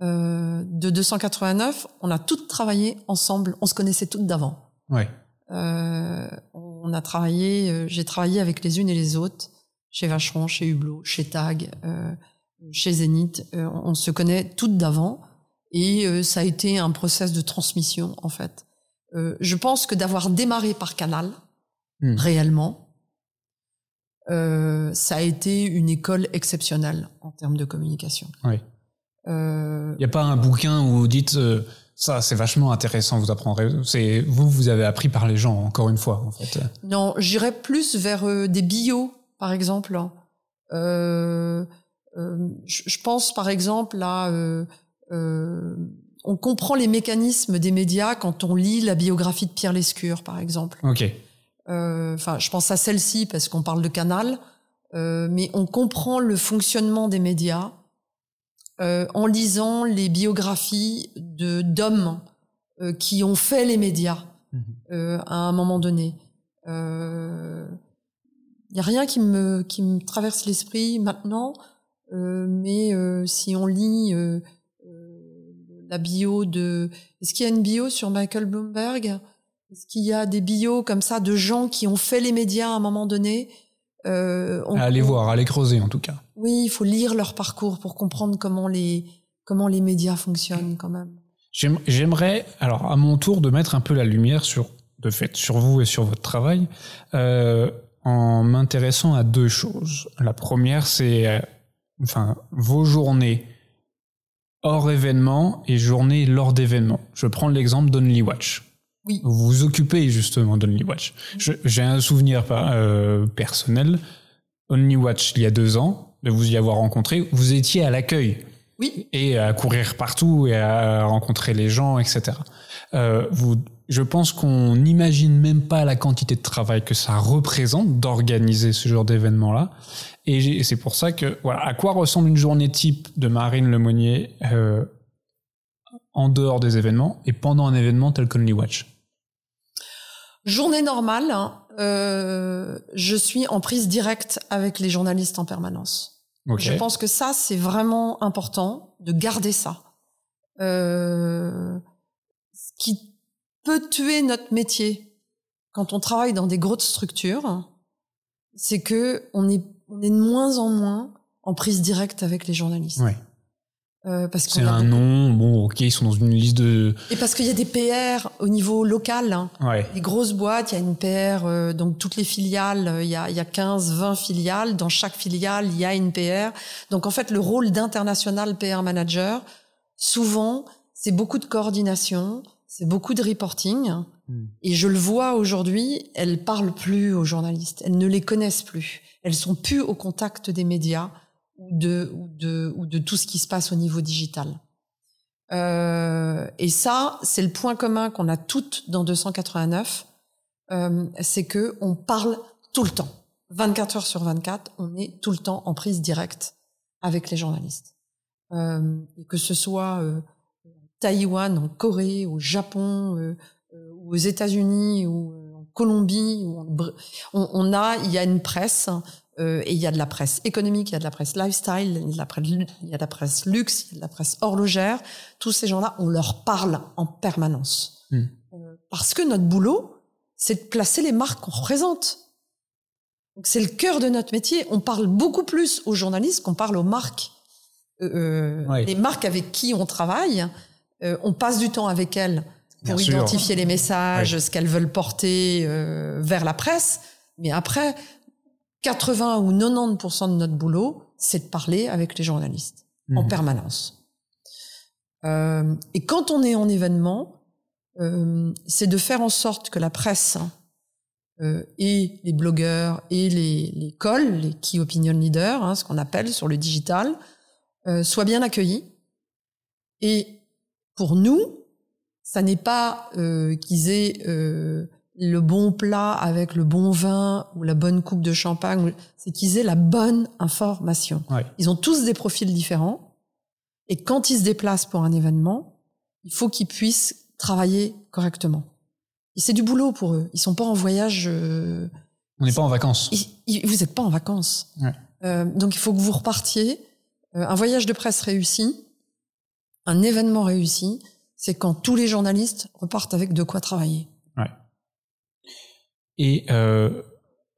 euh, de 289, on a toutes travaillé ensemble. On se connaissait toutes d'avant. Ouais. Euh, on a travaillé, euh, j'ai travaillé avec les unes et les autres, chez Vacheron, chez Hublot, chez Tag, euh, chez Zénith. on se connaît toutes d'avant et ça a été un process de transmission en fait. je pense que d'avoir démarré par Canal, hmm. réellement, ça a été une école exceptionnelle en termes de communication. Il n'y a pas un bouquin où vous dites ça, c'est vachement intéressant. Vous apprendrez. C'est vous, vous avez appris par les gens, encore une fois, en fait. Non, j'irais plus vers euh, des bios, par exemple. Euh, euh, je pense, par exemple, à euh, euh, on comprend les mécanismes des médias quand on lit la biographie de Pierre Lescure, par exemple. Ok. Enfin, je pense à celle-ci parce qu'on parle de Canal, mais on comprend le fonctionnement des médias euh, en lisant les biographies de d'hommes euh, qui ont fait les médias mhm. euh, à un moment donné. Il y a rien qui me qui me traverse l'esprit maintenant, mais si on lit la bio de, est-ce qu'il y a une bio sur Michael Bloomberg? Est-ce qu'il y a des bios comme ça de gens qui ont fait les médias à un moment donné? Euh, on, à aller voir, à aller creuser en tout cas. Oui, il faut lire leur parcours pour comprendre comment les comment les médias fonctionnent quand même. J'aimerais, alors à mon tour, de mettre un peu la lumière sur, de fait, sur vous et sur votre travail, euh, en m'intéressant à deux choses. La première, c'est, euh, enfin, vos journées hors événement et journées lors d'événements. Je prends l'exemple d'Only Watch. Oui. Vous vous occupez justement d'Only Watch. J'ai un souvenir euh, personnel. Only Watch, il y a deux ans, de vous y avoir rencontré, vous étiez à l'accueil. Oui. Et à courir partout et à rencontrer les gens, etc. Euh, vous, je pense qu'on n'imagine même pas la quantité de travail que ça représente d'organiser ce genre d'événement-là. Et c'est pour ça que, voilà, à quoi ressemble une journée type de Marine Lemonnier euh, en dehors des événements et pendant un événement tel qu'Only Watch Journée normale, hein, euh, je suis en prise directe avec les journalistes en permanence. Je pense que ça, c'est vraiment important de garder ça. Euh, ce qui peut tuer notre métier, quand on travaille dans des grosses structures, c'est que on est, on est de moins en moins en prise directe avec les journalistes. Ouais. Euh, parce C'est un nom, bon, ok, ils sont dans une liste de. Et parce qu'il y a des PR au niveau local. Hein. Ouais. Les grosses boîtes, il y a une PR, euh, donc toutes les filiales, euh, il y a, il y a 15, 20 filiales. Dans chaque filiale, il y a une PR. Donc en fait, le rôle d'international PR manager, souvent, c'est beaucoup de coordination, c'est beaucoup de reporting. Hmm. Et je le vois aujourd'hui, elles parlent plus aux journalistes, elles ne les connaissent plus, elles sont plus au contact des médias ou de ou de ou de tout ce qui se passe au niveau digital. Euh, et ça, c'est le point commun qu'on a toutes dans 289, euh, c'est que on parle tout le temps, 24 heures sur 24, on est tout le temps en prise directe avec les journalistes, euh, et que ce soit euh, Taïwan, en Corée, au Japon, euh, euh, ou aux États-Unis, ou euh, en Colombie, ou en on a, il y a une presse euh, et il y a de la presse économique, il y a de la presse lifestyle, il y a de la presse, il y a de la presse luxe, il y a de la presse horlogère. Tous ces gens-là, on leur parle en permanence. Hmm. Euh, parce que notre boulot, c'est de placer les marques qu'on représente. C'est le cœur de notre métier. On parle beaucoup plus aux journalistes qu'on parle aux marques. Euh, euh, Ouais. Les marques avec qui on travaille, euh, on passe du temps avec elles pour Bien sûr. identifier les messages, ce qu'elles veulent porter vers la presse. Mais après, 80 ou 90% de notre boulot, c'est de parler avec les journalistes en Mhm. permanence. Euh, et quand on est en événement, euh, c'est de faire en sorte que la presse euh, et les blogueurs et les, les calls, les key opinion leaders, hein, ce qu'on appelle sur le digital, euh, soient bien accueillis. Et pour nous, ça n'est pas euh, qu'ils aient euh, le bon plat avec le bon vin ou la bonne coupe de champagne, c'est qu'ils aient la bonne information. Ouais. Ils ont tous des profils différents. Et quand ils se déplacent pour un événement, il faut qu'ils puissent travailler correctement. Et c'est du boulot pour eux. Ils sont pas en voyage. euh, On n'est pas en vacances. ils- ils- vous n'êtes pas en vacances. Ouais. Euh, donc il faut que vous repartiez. Euh, un voyage de presse réussi, un événement réussi, c'est quand tous les journalistes repartent avec de quoi travailler. Et euh,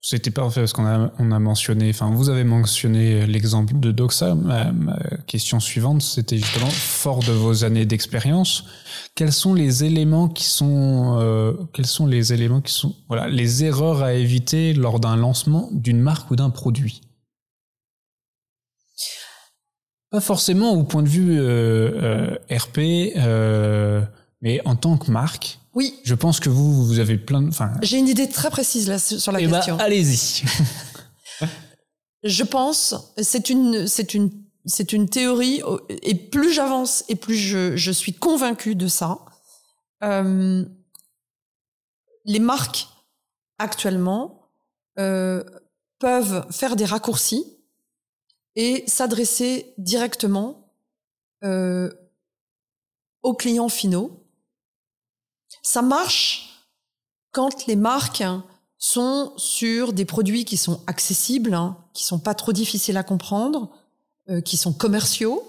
c'était parfait parce qu'on a, on a mentionné, enfin vous avez mentionné l'exemple de Doxa. Ma, question suivante, c'était justement fort de vos années d'expérience. Quels sont les éléments qui sont, euh, quels sont les éléments qui sont, voilà, les erreurs à éviter lors d'un lancement d'une marque ou d'un produit? Pas forcément au point de vue euh, euh, RP, euh, mais en tant que marque. Oui, Je pense que vous, vous avez plein de, enfin, j'ai une idée très précise là sur la eh ben, question. allez-y. Je pense, c'est une, c'est une, c'est une théorie, et plus j'avance et plus je, je suis convaincue de ça. Euh, les marques actuellement euh, peuvent faire des raccourcis et s'adresser directement euh, aux clients finaux. Ça marche quand les marques sont sur des produits qui sont accessibles, hein, qui sont pas trop difficiles à comprendre, euh, qui sont commerciaux,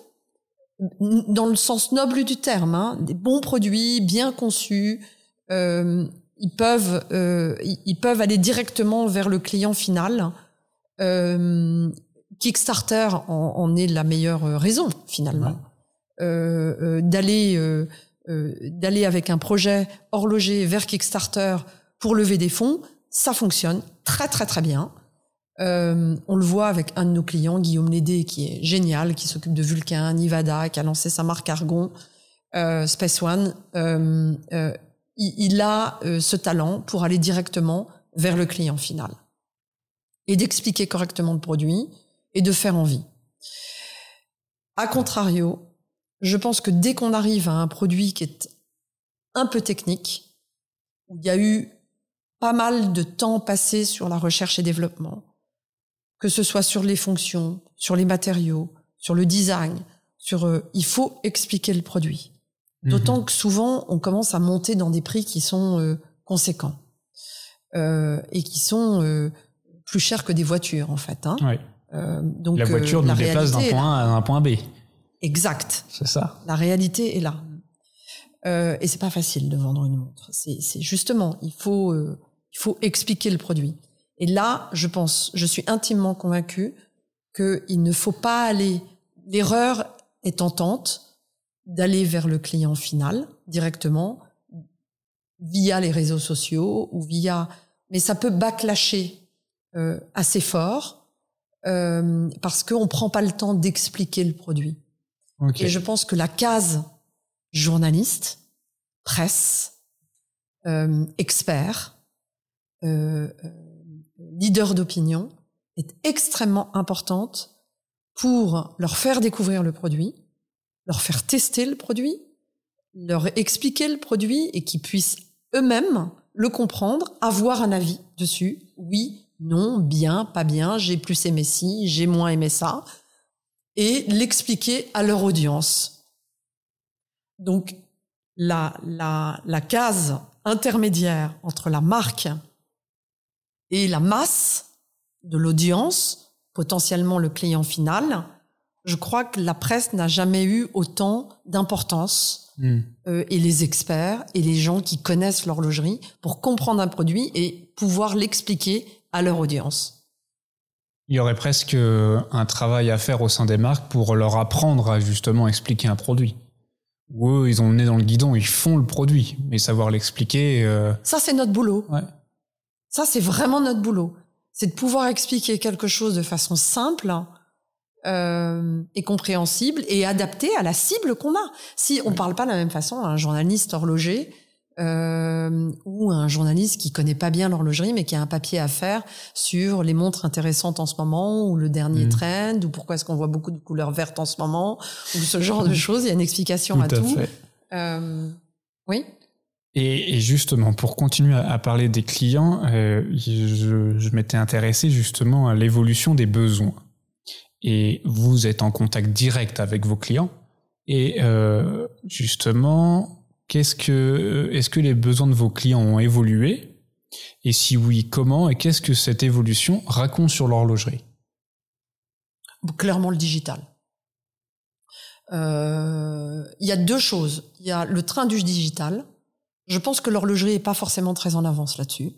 dans le sens noble du terme, hein, des bons produits bien conçus. euh, ils peuvent, euh, ils peuvent aller directement vers le client final. Euh, Kickstarter en, en est la meilleure raison finalement d'aller d'aller avec un projet horloger vers Kickstarter pour lever des fonds, ça fonctionne très très très bien. Euh, on le voit avec un de nos clients, Guillaume Lédé, qui est génial, qui s'occupe de Vulcain, Nivada, qui a lancé sa marque Argon, euh, Space One. Euh, euh, il, a euh, ce talent pour aller directement vers le client final et d'expliquer correctement le produit et de faire envie. A contrario, je pense que dès qu'on arrive à un produit qui est un peu technique, où il y a eu pas mal de temps passé sur la recherche et développement, que ce soit sur les fonctions, sur les matériaux, sur le design, sur euh, il faut expliquer le produit. D'autant que souvent on commence à monter dans des prix qui sont euh, conséquents euh, et qui sont euh, plus chers que des voitures en fait. Hein. Euh, donc La voiture nous la déplace d'un point A à un point B. Exact. C'est ça. La réalité est là. Euh, et c'est pas facile de vendre une montre. C'est c'est justement, il faut, euh, Il faut expliquer le produit. Et là, je pense, je suis intimement convaincue qu'il ne faut pas aller, l'erreur est tentante d'aller vers le client final directement via les réseaux sociaux ou via, mais ça peut backlasher euh, assez fort euh, parce qu'on prend pas le temps d'expliquer le produit. Et je pense que la case journaliste, presse, euh, expert, euh, euh, leader d'opinion est extrêmement importante pour leur faire découvrir le produit, leur faire tester le produit, leur expliquer le produit et qu'ils puissent eux-mêmes le comprendre, avoir un avis dessus. Oui, non, bien, pas bien, j'ai plus aimé ci, j'ai moins aimé ça. Et l'expliquer à leur audience. Donc, la, la, la case intermédiaire entre la marque et la masse de l'audience, potentiellement le client final, je crois que la presse n'a jamais eu autant d'importance hmm. euh, et les experts et les gens qui connaissent l'horlogerie pour comprendre un produit et pouvoir l'expliquer à leur audience. Il y aurait presque un travail à faire au sein des marques pour leur apprendre à justement expliquer un produit. Ou eux, ils ont le nez dans le guidon, ils font le produit, mais savoir l'expliquer. Euh, Ça, c'est notre boulot. Ouais. Ça, c'est vraiment notre boulot. C'est de pouvoir expliquer quelque chose de façon simple euh, et compréhensible et adapté à la cible qu'on a. Si on parle pas de la même façon à un journaliste horloger euh, ou un journaliste qui connaît pas bien l'horlogerie mais qui a un papier à faire sur les montres intéressantes en ce moment ou le dernier mm. trend ou pourquoi est-ce qu'on voit beaucoup de couleurs vertes en ce moment ou ce genre de choses. Il y a une explication à, tout. Euh, oui. Et, justement, pour continuer à, parler des clients, euh, je, je m'étais intéressé justement à l'évolution des besoins. Et vous êtes en contact direct avec vos clients. Et euh, justement, qu'est-ce que, est-ce que les besoins de vos clients ont évolué? Et si oui, comment? Et qu'est-ce que cette évolution raconte sur l'horlogerie? Clairement le digital. Euh, il y a deux choses. Il y a le train du digital je pense que l'horlogerie est pas forcément très en avance là-dessus.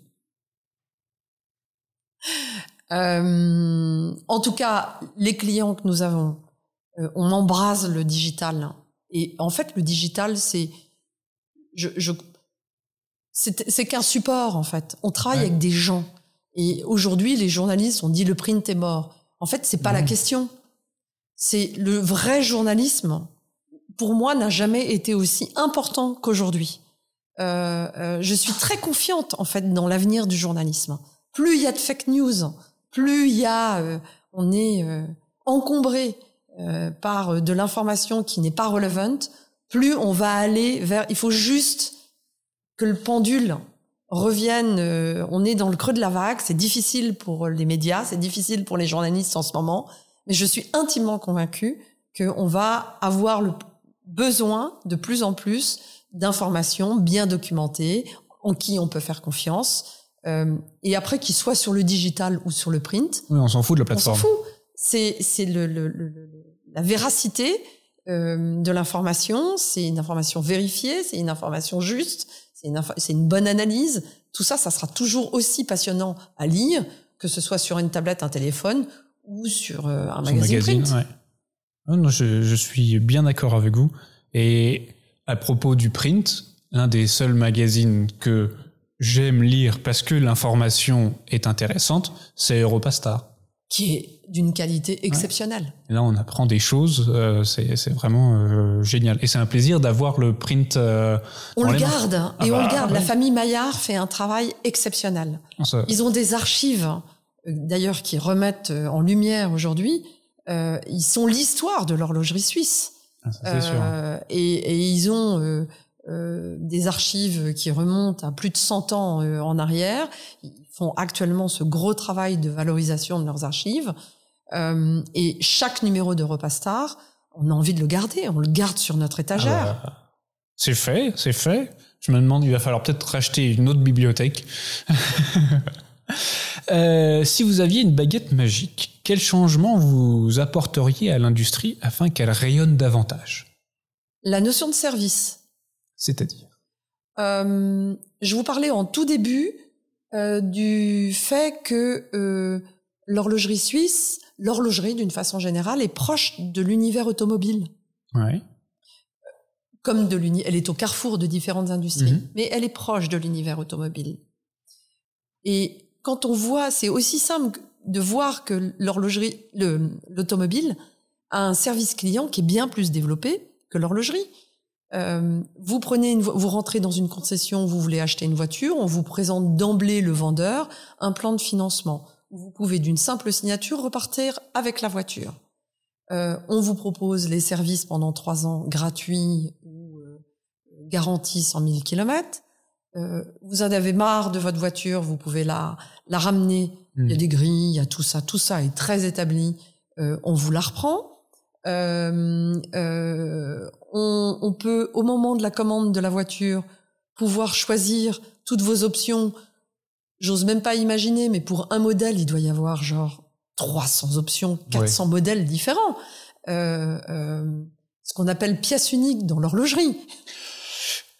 Euh, en tout cas, les clients que nous avons, euh, on embrase le digital. Et en fait, le digital, c'est, je, je c'est qu'un support en fait. On travaille avec des gens. Et aujourd'hui, les journalistes ont dit le print est mort. En fait, c'est pas la question. C'est le vrai journalisme. Pour moi, n'a jamais été aussi important qu'aujourd'hui. Euh, euh, je suis très confiante en fait dans l'avenir du journalisme. Plus il y a de fake news, plus il y a, euh, on est encombré par de l'information qui n'est pas relevante, plus on va aller vers. Il faut juste que le pendule revienne. on est dans le creux de la vague. C'est difficile pour les médias, c'est difficile pour les journalistes en ce moment, mais je suis intimement convaincue qu'on va avoir le besoin de plus en plus d'informations bien documentées, en qui on peut faire confiance. Euh, et après, qu'il soit sur le digital ou sur le print. Oui, on s'en fout de la plateforme. On s'en fout. C'est, c'est le, le, le, la véracité euh, de l'information. C'est une information vérifiée, c'est une information juste, c'est une, c'est une bonne analyse. Tout ça, ça sera toujours aussi passionnant à lire, que ce soit sur une tablette, un téléphone ou sur euh, un magazine, print. Ouais. non, je, je suis bien d'accord avec vous. Et à propos du print, l'un des seuls magazines que j'aime lire parce que l'information est intéressante, c'est Europastar. Qui est d'une qualité exceptionnelle. là, on apprend des choses, euh, c'est vraiment euh, génial. Et c'est un plaisir d'avoir le print. Euh, on le garde, ah et on le bah, garde. La famille Maillard fait un travail exceptionnel. Ah, ils ont des archives, d'ailleurs, qui remettent en lumière aujourd'hui. ils sont l'histoire de l'horlogerie suisse. Ah, euh, et, et, ils ont euh, euh, des archives qui remontent à plus de 100 ans en arrière. Ils font actuellement ce gros travail de valorisation de leurs archives. et chaque numéro de Repastar, on a envie de le garder. On le garde sur notre étagère. Ah bah, c'est fait, c'est fait. Je me demande, il va falloir peut-être racheter une autre bibliothèque. Euh, si vous aviez une baguette magique, quel changement vous apporteriez à l'industrie afin qu'elle rayonne davantage? La notion de service. C'est-à-dire? Euh, Je vous parlais en tout début euh, du fait que euh, l'horlogerie suisse, l'horlogerie d'une façon générale, est proche de l'univers automobile. Ouais. Comme de l'uni, elle est au carrefour de différentes industries, Mhm. mais elle est proche de l'univers automobile. Et quand on voit, c'est aussi simple de voir que l'horlogerie, le- l'automobile a un service client qui est bien plus développé que l'horlogerie. Euh, vous prenez une, vo- vous rentrez dans une concession, vous voulez acheter une voiture, on vous présente d'emblée le vendeur un plan de financement. où Vous pouvez d'une simple signature repartir avec la voiture. Euh, on vous propose les services pendant trois ans gratuits ou euh, garantis 100 000 kilomètres. Euh, vous en avez marre de votre voiture, vous pouvez la, la ramener. Il y a Mhm. des grilles, il y a tout ça, tout ça est très établi. Euh, on vous la reprend. Euh, euh, on, on peut, au moment de la commande de la voiture, pouvoir choisir toutes vos options. J'ose même pas imaginer, mais pour un modèle, il doit y avoir genre 300 options, 400 modèles différents. Euh, euh, ce qu'on appelle pièce unique dans l'horlogerie.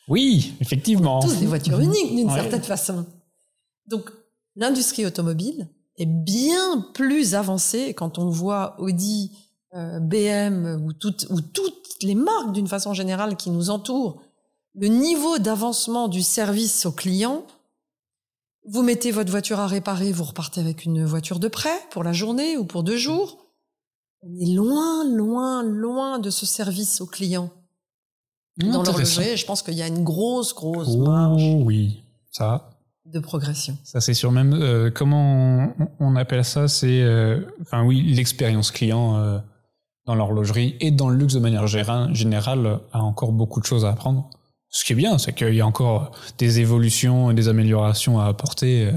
Oui, effectivement. Tous des voitures uniques d'une Ouais. certaine façon. Donc, l'industrie automobile est bien plus avancée quand on voit Audi, euh, BM ou toutes, ou toutes les marques d'une façon générale qui nous entourent. Le niveau d'avancement du service au client, vous mettez votre voiture à réparer, vous repartez avec une voiture de prêt pour la journée ou pour deux jours. On est loin, loin, loin de ce service au client dans Intéressant. l'horlogerie. Je pense qu'il y a une grosse, grosse marge Oh oui, ça, de progression. ça c'est sûr. Même euh, comment on, on appelle ça, c'est, euh, enfin oui, l'expérience client euh, dans l'horlogerie et dans le luxe de manière générale a encore beaucoup de choses à apprendre. Ce qui est bien, c'est qu'il y a encore des évolutions et des améliorations à apporter euh,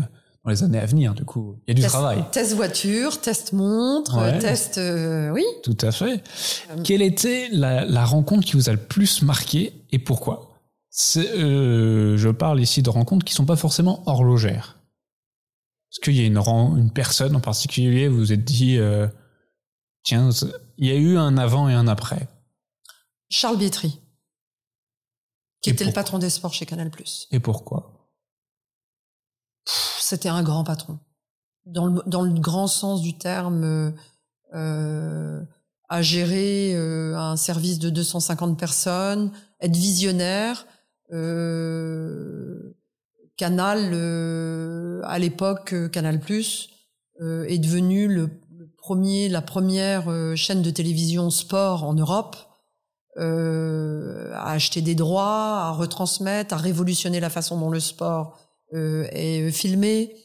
dans les années à venir. Du coup, il y a du Test- travail. Test voiture, test montre, Ouais. test, euh, oui. Tout à fait. Euh, Quelle était la, la rencontre qui vous a le plus marqué et pourquoi? Euh, Je parle ici de rencontres qui sont pas forcément horlogères. Est-ce qu'il y a une, une personne en particulier où vous vous êtes dit, tiens, il y a eu un avant et un après Charles Bietri, qui Et était le patron des sports chez Canal+. Et pourquoi? C'était un grand patron. Dans le, dans le grand sens du terme, euh, euh, à gérer euh, un service de 250 personnes, être visionnaire. Euh, Canal, à l'époque, Canal+, est devenu le la première euh, chaîne de télévision sport en Europe, euh, à acheter des droits, à retransmettre, à révolutionner la façon dont le sport euh, est filmé.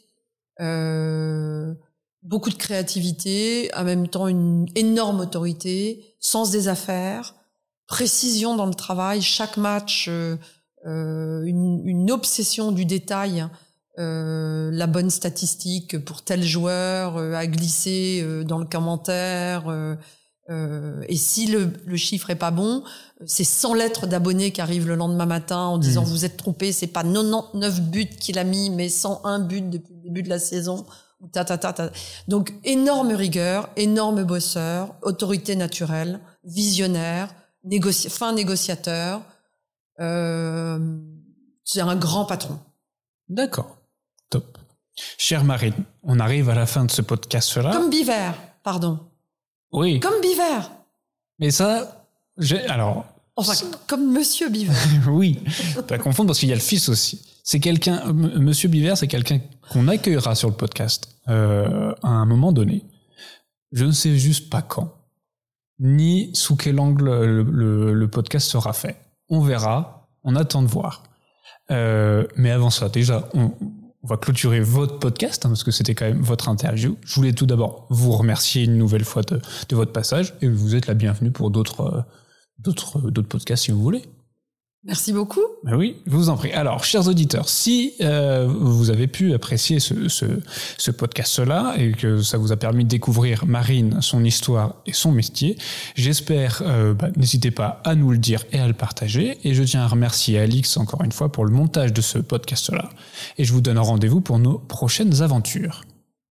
Beaucoup de créativité, en même temps une énorme autorité, sens des affaires, précision dans le travail, chaque match, une, une obsession du détail, euh, la bonne statistique pour tel joueur euh, à glisser euh, dans le commentaire. euh, euh, et si le, le chiffre est pas bon, c'est 100 lettres d'abonnés qui arrivent le lendemain matin en disant Mmh. vous êtes trompé, c'est pas 99 buts qu'il a mis, mais 101 buts depuis le début de la saison. Ta, ta, ta, ta. Donc énorme rigueur, énorme bosseur, autorité naturelle, visionnaire, négoci fin négociateur. Euh, c'est un grand patron. D'accord, top. Chère Marine, on arrive à la fin de ce podcast-là. Comme Biver, pardon. Oui, Comme Biver. mais ça, j'ai alors Enfin, comme Monsieur Biver. oui, pas confondre parce qu'il y a le fils aussi. C'est quelqu'un, Monsieur Biver, c'est quelqu'un qu'on accueillera sur le podcast euh, à un moment donné. Je ne sais juste pas quand, ni sous quel angle le, le- le podcast sera fait. On verra, on attend de voir. Euh, mais avant ça, déjà, on, on va clôturer votre podcast hein, parce que c'était quand même votre interview. Je voulais tout d'abord vous remercier une nouvelle fois de, votre passage et vous êtes la bienvenue pour d'autres euh, d'autres d'autres podcasts si vous voulez. Merci beaucoup. Ben oui, vous en prie. Alors, chers auditeurs, si euh, vous avez pu apprécier ce, podcast-là et que ça vous a permis de découvrir Marine, son histoire et son métier, j'espère, euh, bah, n'hésitez pas à nous le dire et à le partager. Et je tiens à remercier Alix encore une fois pour le montage de ce podcast-là. Et je vous donne rendez-vous pour nos prochaines aventures.